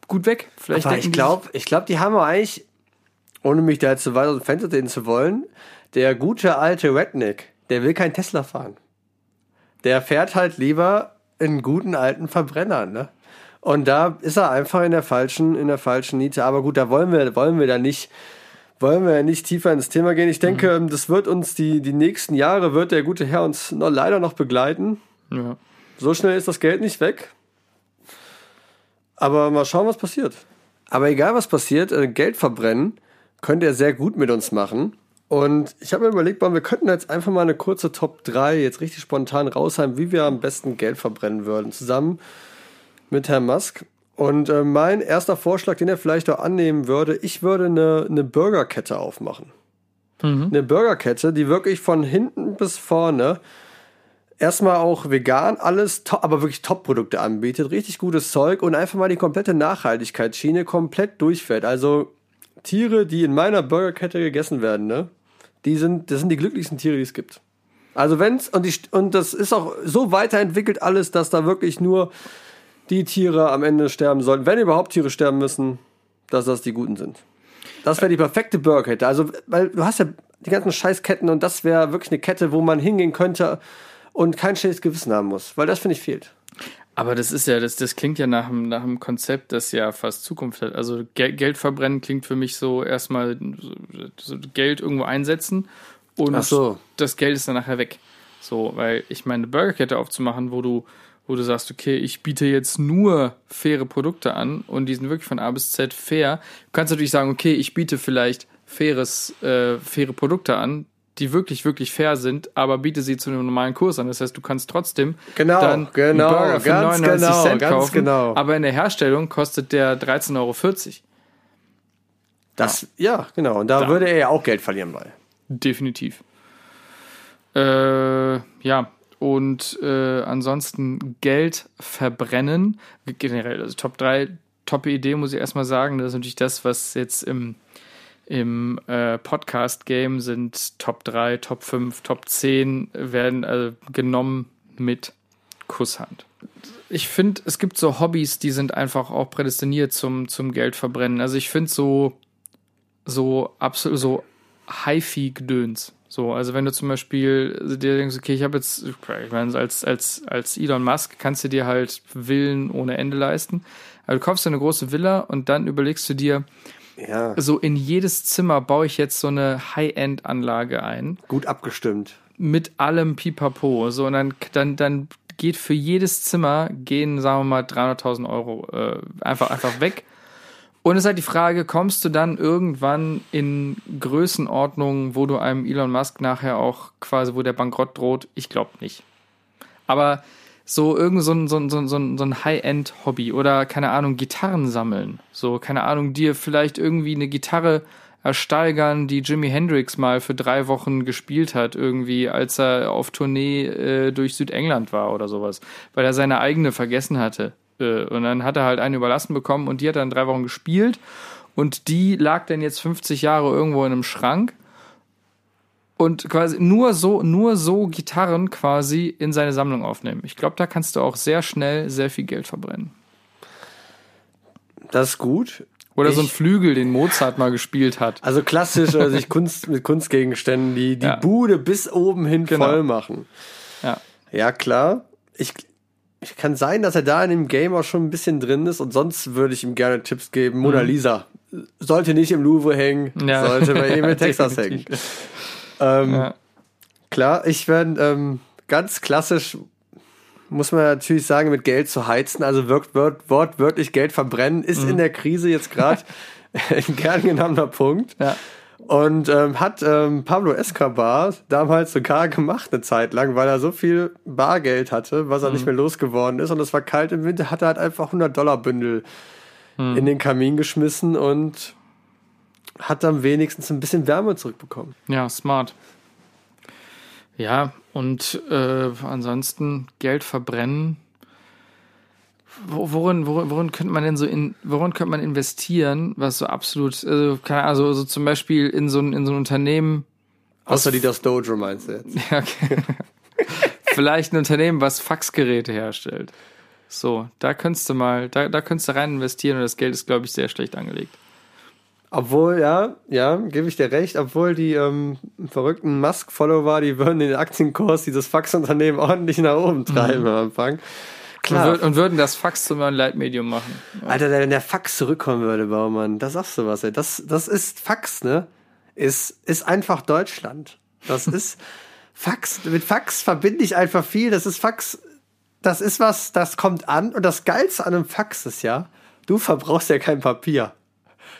gut weg. Vielleicht Aber ich glaube, ich glaube, die haben eigentlich, ohne mich da jetzt zu weit aus dem Fenster lehnen zu wollen, der gute alte Redneck, der will kein Tesla fahren. Der fährt halt lieber einen guten alten Verbrenner, ne? Und da ist er einfach in der falschen, in der falschen Niete. Aber gut, da wollen wir, wollen wir da nicht, wollen wir nicht tiefer ins Thema gehen. Ich denke, Mhm. das wird uns die, die nächsten Jahre wird der gute Herr uns noch, leider noch begleiten. ja. So schnell ist das Geld nicht weg. Aber mal schauen, was passiert. Aber egal, was passiert, äh, Geld verbrennen könnte er sehr gut mit uns machen. Und ich habe mir überlegt, wir könnten jetzt einfach mal eine kurze Top 3 jetzt richtig spontan raushaben, wie wir am besten Geld verbrennen würden, zusammen mit Herrn Musk. Und äh, mein erster Vorschlag, den er vielleicht auch annehmen würde, ich würde eine, eine Burgerkette aufmachen. Eine Burgerkette, die wirklich von hinten bis vorne erstmal auch vegan alles, aber wirklich Top-Produkte anbietet, richtig gutes Zeug und einfach mal die komplette Nachhaltigkeitsschiene komplett durchfährt. Also Tiere, die in meiner Burgerkette gegessen werden, ne, die sind, das sind die glücklichsten Tiere, die es gibt. Also wenn's und die, und das ist auch so weiterentwickelt alles, dass da wirklich nur die Tiere am Ende sterben sollten, wenn überhaupt Tiere sterben müssen, dass das die guten sind. Das wäre die perfekte Burgerkette. Also, weil du hast ja die ganzen Scheißketten und das wäre wirklich eine Kette, wo man hingehen könnte und kein schlechtes Gewissen haben muss. Weil das, finde ich, fehlt. Aber das ist ja, das, das klingt ja nach einem, nach einem Konzept, das ja fast Zukunft hat. Also Gel Geld verbrennen klingt für mich so erstmal so, Geld irgendwo einsetzen und so. das Geld ist dann nachher weg. So, weil ich meine, eine Burgerkette aufzumachen, wo du, wo du sagst, okay, ich biete jetzt nur faire Produkte an und die sind wirklich von A bis Z fair. Du kannst natürlich sagen, okay, ich biete vielleicht faires, äh, faire Produkte an, die wirklich, wirklich fair sind, aber biete sie zu einem normalen Kurs an. Das heißt, du kannst trotzdem Genau, dann genau, einen Burger für ganz 99 genau, Cent ganz kaufen, genau. aber in der Herstellung kostet der 13,40 Euro. Das, ja, genau. Und da, Da. würde er ja auch Geld verlieren bei. Definitiv. Äh, ja, und äh, ansonsten Geld verbrennen. Generell, also Top 3, top Idee, muss ich erstmal sagen. Das ist natürlich das, was jetzt im, im äh, Podcast-Game sind Top 3, Top 5, Top 10 werden äh, genommen mit Kusshand. Ich finde, es gibt so Hobbys, die sind einfach auch prädestiniert zum, zum Geldverbrennen. Also ich finde so, so absolut so HiFi-Gedöns. So, also wenn du zum Beispiel dir denkst, okay, ich habe jetzt, ich meine, als, als, als Elon Musk kannst du dir halt Villen ohne Ende leisten. Also du kaufst dir eine große Villa und dann überlegst du dir, Ja, so in jedes Zimmer baue ich jetzt so eine High-End-Anlage ein gut abgestimmt. mit allem Pipapo. So, und dann, dann, dann geht für jedes Zimmer gehen, sagen wir mal, 300.000 Euro äh, einfach, einfach weg. Und es ist halt die Frage, kommst du dann irgendwann in Größenordnungen, wo du einem Elon Musk nachher auch quasi, wo der Bankrott droht? Ich glaube nicht. Aber so irgend so ein, so ein, so ein, so ein, High-End-Hobby oder, keine Ahnung, Gitarren sammeln. So, keine Ahnung, dir vielleicht irgendwie eine Gitarre ersteigern, die Jimi Hendrix mal für drei Wochen gespielt hat, irgendwie, als er auf Tournee äh, durch Südengland war oder sowas, weil er seine eigene vergessen hatte. Äh, und dann hat er halt eine überlassen bekommen und die hat er dann drei Wochen gespielt und die lag dann jetzt 50 Jahre irgendwo in einem Schrank und quasi nur so, nur so Gitarren quasi in seine Sammlung aufnehmen. Ich glaube, da kannst du auch sehr schnell sehr viel Geld verbrennen. Das ist gut. Oder so ein Ich- Flügel, den Mozart mal gespielt hat. Also klassisch, also sich Kunst mit Kunstgegenständen, die die Ja. Bude bis oben hin Genau. voll machen. Ja. Ja, klar. Ich, ich kann sein, dass er da in dem Game auch schon ein bisschen drin ist und sonst würde ich ihm gerne Tipps geben. Mona Lisa sollte nicht im Louvre hängen, Mhm. Ja. sollte bei ihm in Texas hängen. Ähm, Ja. Klar, ich werde ähm, ganz klassisch, muss man natürlich sagen, mit Geld zu heizen, also wort, wort, wortwörtlich Geld verbrennen, ist Mhm. in der Krise jetzt gerade ein gern genommener Punkt. Ja. Und ähm, hat ähm, Pablo Escobar damals sogar gemacht eine Zeit lang, weil er so viel Bargeld hatte, was er Mhm. nicht mehr losgeworden ist. Und es war kalt im Winter, hat er halt einfach 100 Dollar Bündel Mhm. in den Kamin geschmissen und hat dann wenigstens ein bisschen Wärme zurückbekommen. Ja, smart. Ja, und äh, ansonsten Geld verbrennen. Wo- Worin, worin, worin könnte man denn so in, worin könnte man investieren, was so absolut, also, keine also, so zum Beispiel in so ein, in so ein Unternehmen, Außer die das Dojo meinst du jetzt. ja, okay. vielleicht ein Unternehmen, was Faxgeräte herstellt. So, da könntest du mal, da, da könntest du rein investieren und das Geld ist, glaube ich, sehr schlecht angelegt. Obwohl, ja, ja, gebe ich dir recht, obwohl die ähm, verrückten Musk-Follower, die würden den Aktienkurs dieses Faxunternehmen ordentlich nach oben treiben am Anfang. Und, Klar. würd, und würden das Fax zu meinem Leitmedium machen. Alter, wenn der Fax zurückkommen würde, Baumann, da sagst du was, ey. Das, das ist Fax, ne? Ist, ist einfach Deutschland. Das ist Fax. Mit Fax verbinde ich einfach viel. Das ist Fax. Das ist was, das kommt an. Und das Geilste an einem Fax ist ja, du verbrauchst ja kein Papier.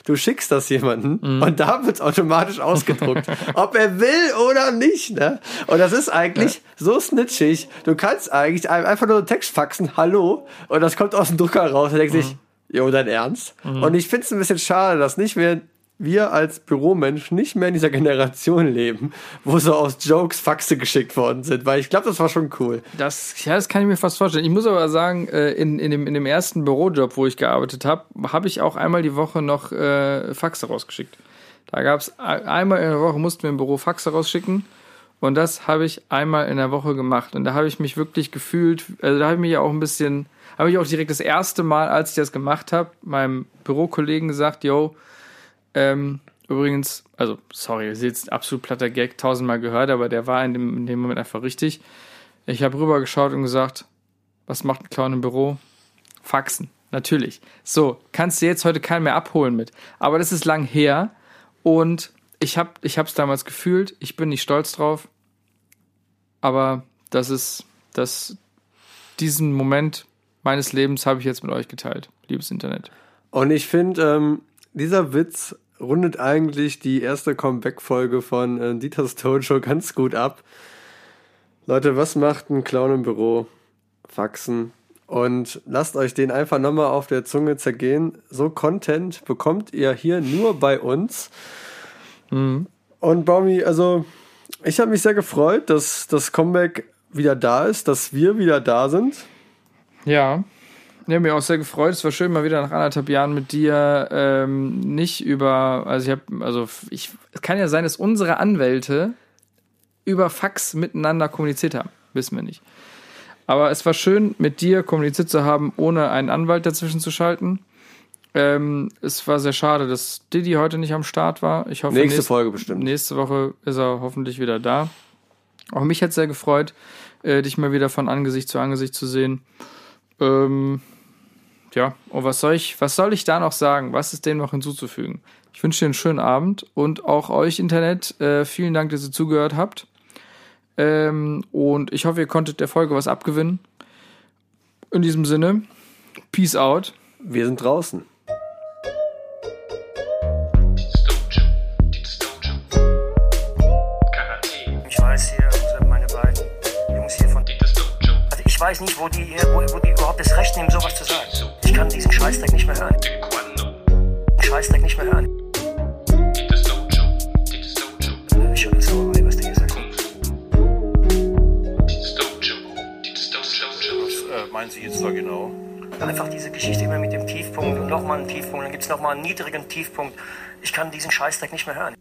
Du schickst das jemanden und da wird's automatisch ausgedruckt. ob er will oder nicht, ne? Und das ist eigentlich so snitchig. Du kannst eigentlich ein- einfach nur einen Text faxen, hallo, und das kommt aus dem Drucker raus. Und denkt sich, jo, dein Ernst? Und ich find's ein bisschen schade, dass nicht mehr wir als Büromensch nicht mehr in dieser Generation leben, wo so aus Jokes Faxe geschickt worden sind, weil ich glaube, das war schon cool. Das, ja, das kann ich mir fast vorstellen. Ich muss aber sagen, äh, in, in, dem, in dem ersten Bürojob, wo ich gearbeitet habe, habe ich auch einmal die Woche noch äh, Faxe rausgeschickt. Da gab es einmal in der Woche, mussten wir im Büro Faxe rausschicken. Und das habe ich einmal in der Woche gemacht. Und da habe ich mich wirklich gefühlt, also da habe ich mich auch ein bisschen, habe ich auch direkt das erste Mal, als ich das gemacht habe, meinem Bürokollegen gesagt, yo, ähm, übrigens, also sorry, das ist jetzt absolut platter Gag, tausendmal gehört, aber der war in dem, in dem Moment einfach richtig. Ich habe rübergeschaut und gesagt, was macht ein Clown im Büro? Faxen, natürlich. So, kannst du jetzt heute keinen mehr abholen mit. Aber das ist lang her und ich habe ich es damals gefühlt, ich bin nicht stolz drauf, aber das ist, das, diesen Moment meines Lebens habe ich jetzt mit euch geteilt, liebes Internet. Und ich finde, ähm, dieser Witz rundet eigentlich die erste Comeback-Folge von äh, Dieters Dojo ganz gut ab. Leute, was macht ein Clown im Büro? Faxen. Und lasst euch den einfach nochmal auf der Zunge zergehen. So Content bekommt ihr hier nur bei uns. Und Baumi, also Ich habe mich sehr gefreut, dass das Comeback wieder da ist, dass wir wieder da sind. Ja. Ich habe mich auch sehr gefreut. Es war schön, mal wieder nach anderthalb Jahren mit dir ähm, nicht über, also ich habe, also ich, es kann ja sein, dass unsere Anwälte über Fax miteinander kommuniziert haben. Wissen wir nicht. Aber es war schön, mit dir kommuniziert zu haben, ohne einen Anwalt dazwischen zu schalten. Ähm, es war sehr schade, dass Didi heute nicht am Start war. Ich hoffe, Nächste nächst- Folge bestimmt. Nächste Woche ist er hoffentlich wieder da. Auch mich hat sehr gefreut, äh, dich mal wieder von Angesicht zu Angesicht zu sehen. Ähm, ja, und was soll ich, was soll ich da noch sagen? Was ist dem noch hinzuzufügen? Ich wünsche dir einen schönen Abend und auch euch Internet. Äh, vielen Dank, dass ihr zugehört habt. Ähm, und ich hoffe, ihr konntet der Folge was abgewinnen. In diesem Sinne, Peace out. Wir sind draußen. Weiß nicht, wo die, wo, wo die überhaupt das Recht nehmen, sowas zu sagen. Ich kann diesen Scheißdreck nicht mehr hören. Den Scheißdreck nicht mehr hören. Äh, äh, meinen Sie jetzt da genau? Einfach diese Geschichte immer mit dem Tiefpunkt und nochmal einen Tiefpunkt, dann gibt's noch nochmal einen niedrigen Tiefpunkt. Ich kann diesen Scheißdreck nicht mehr hören.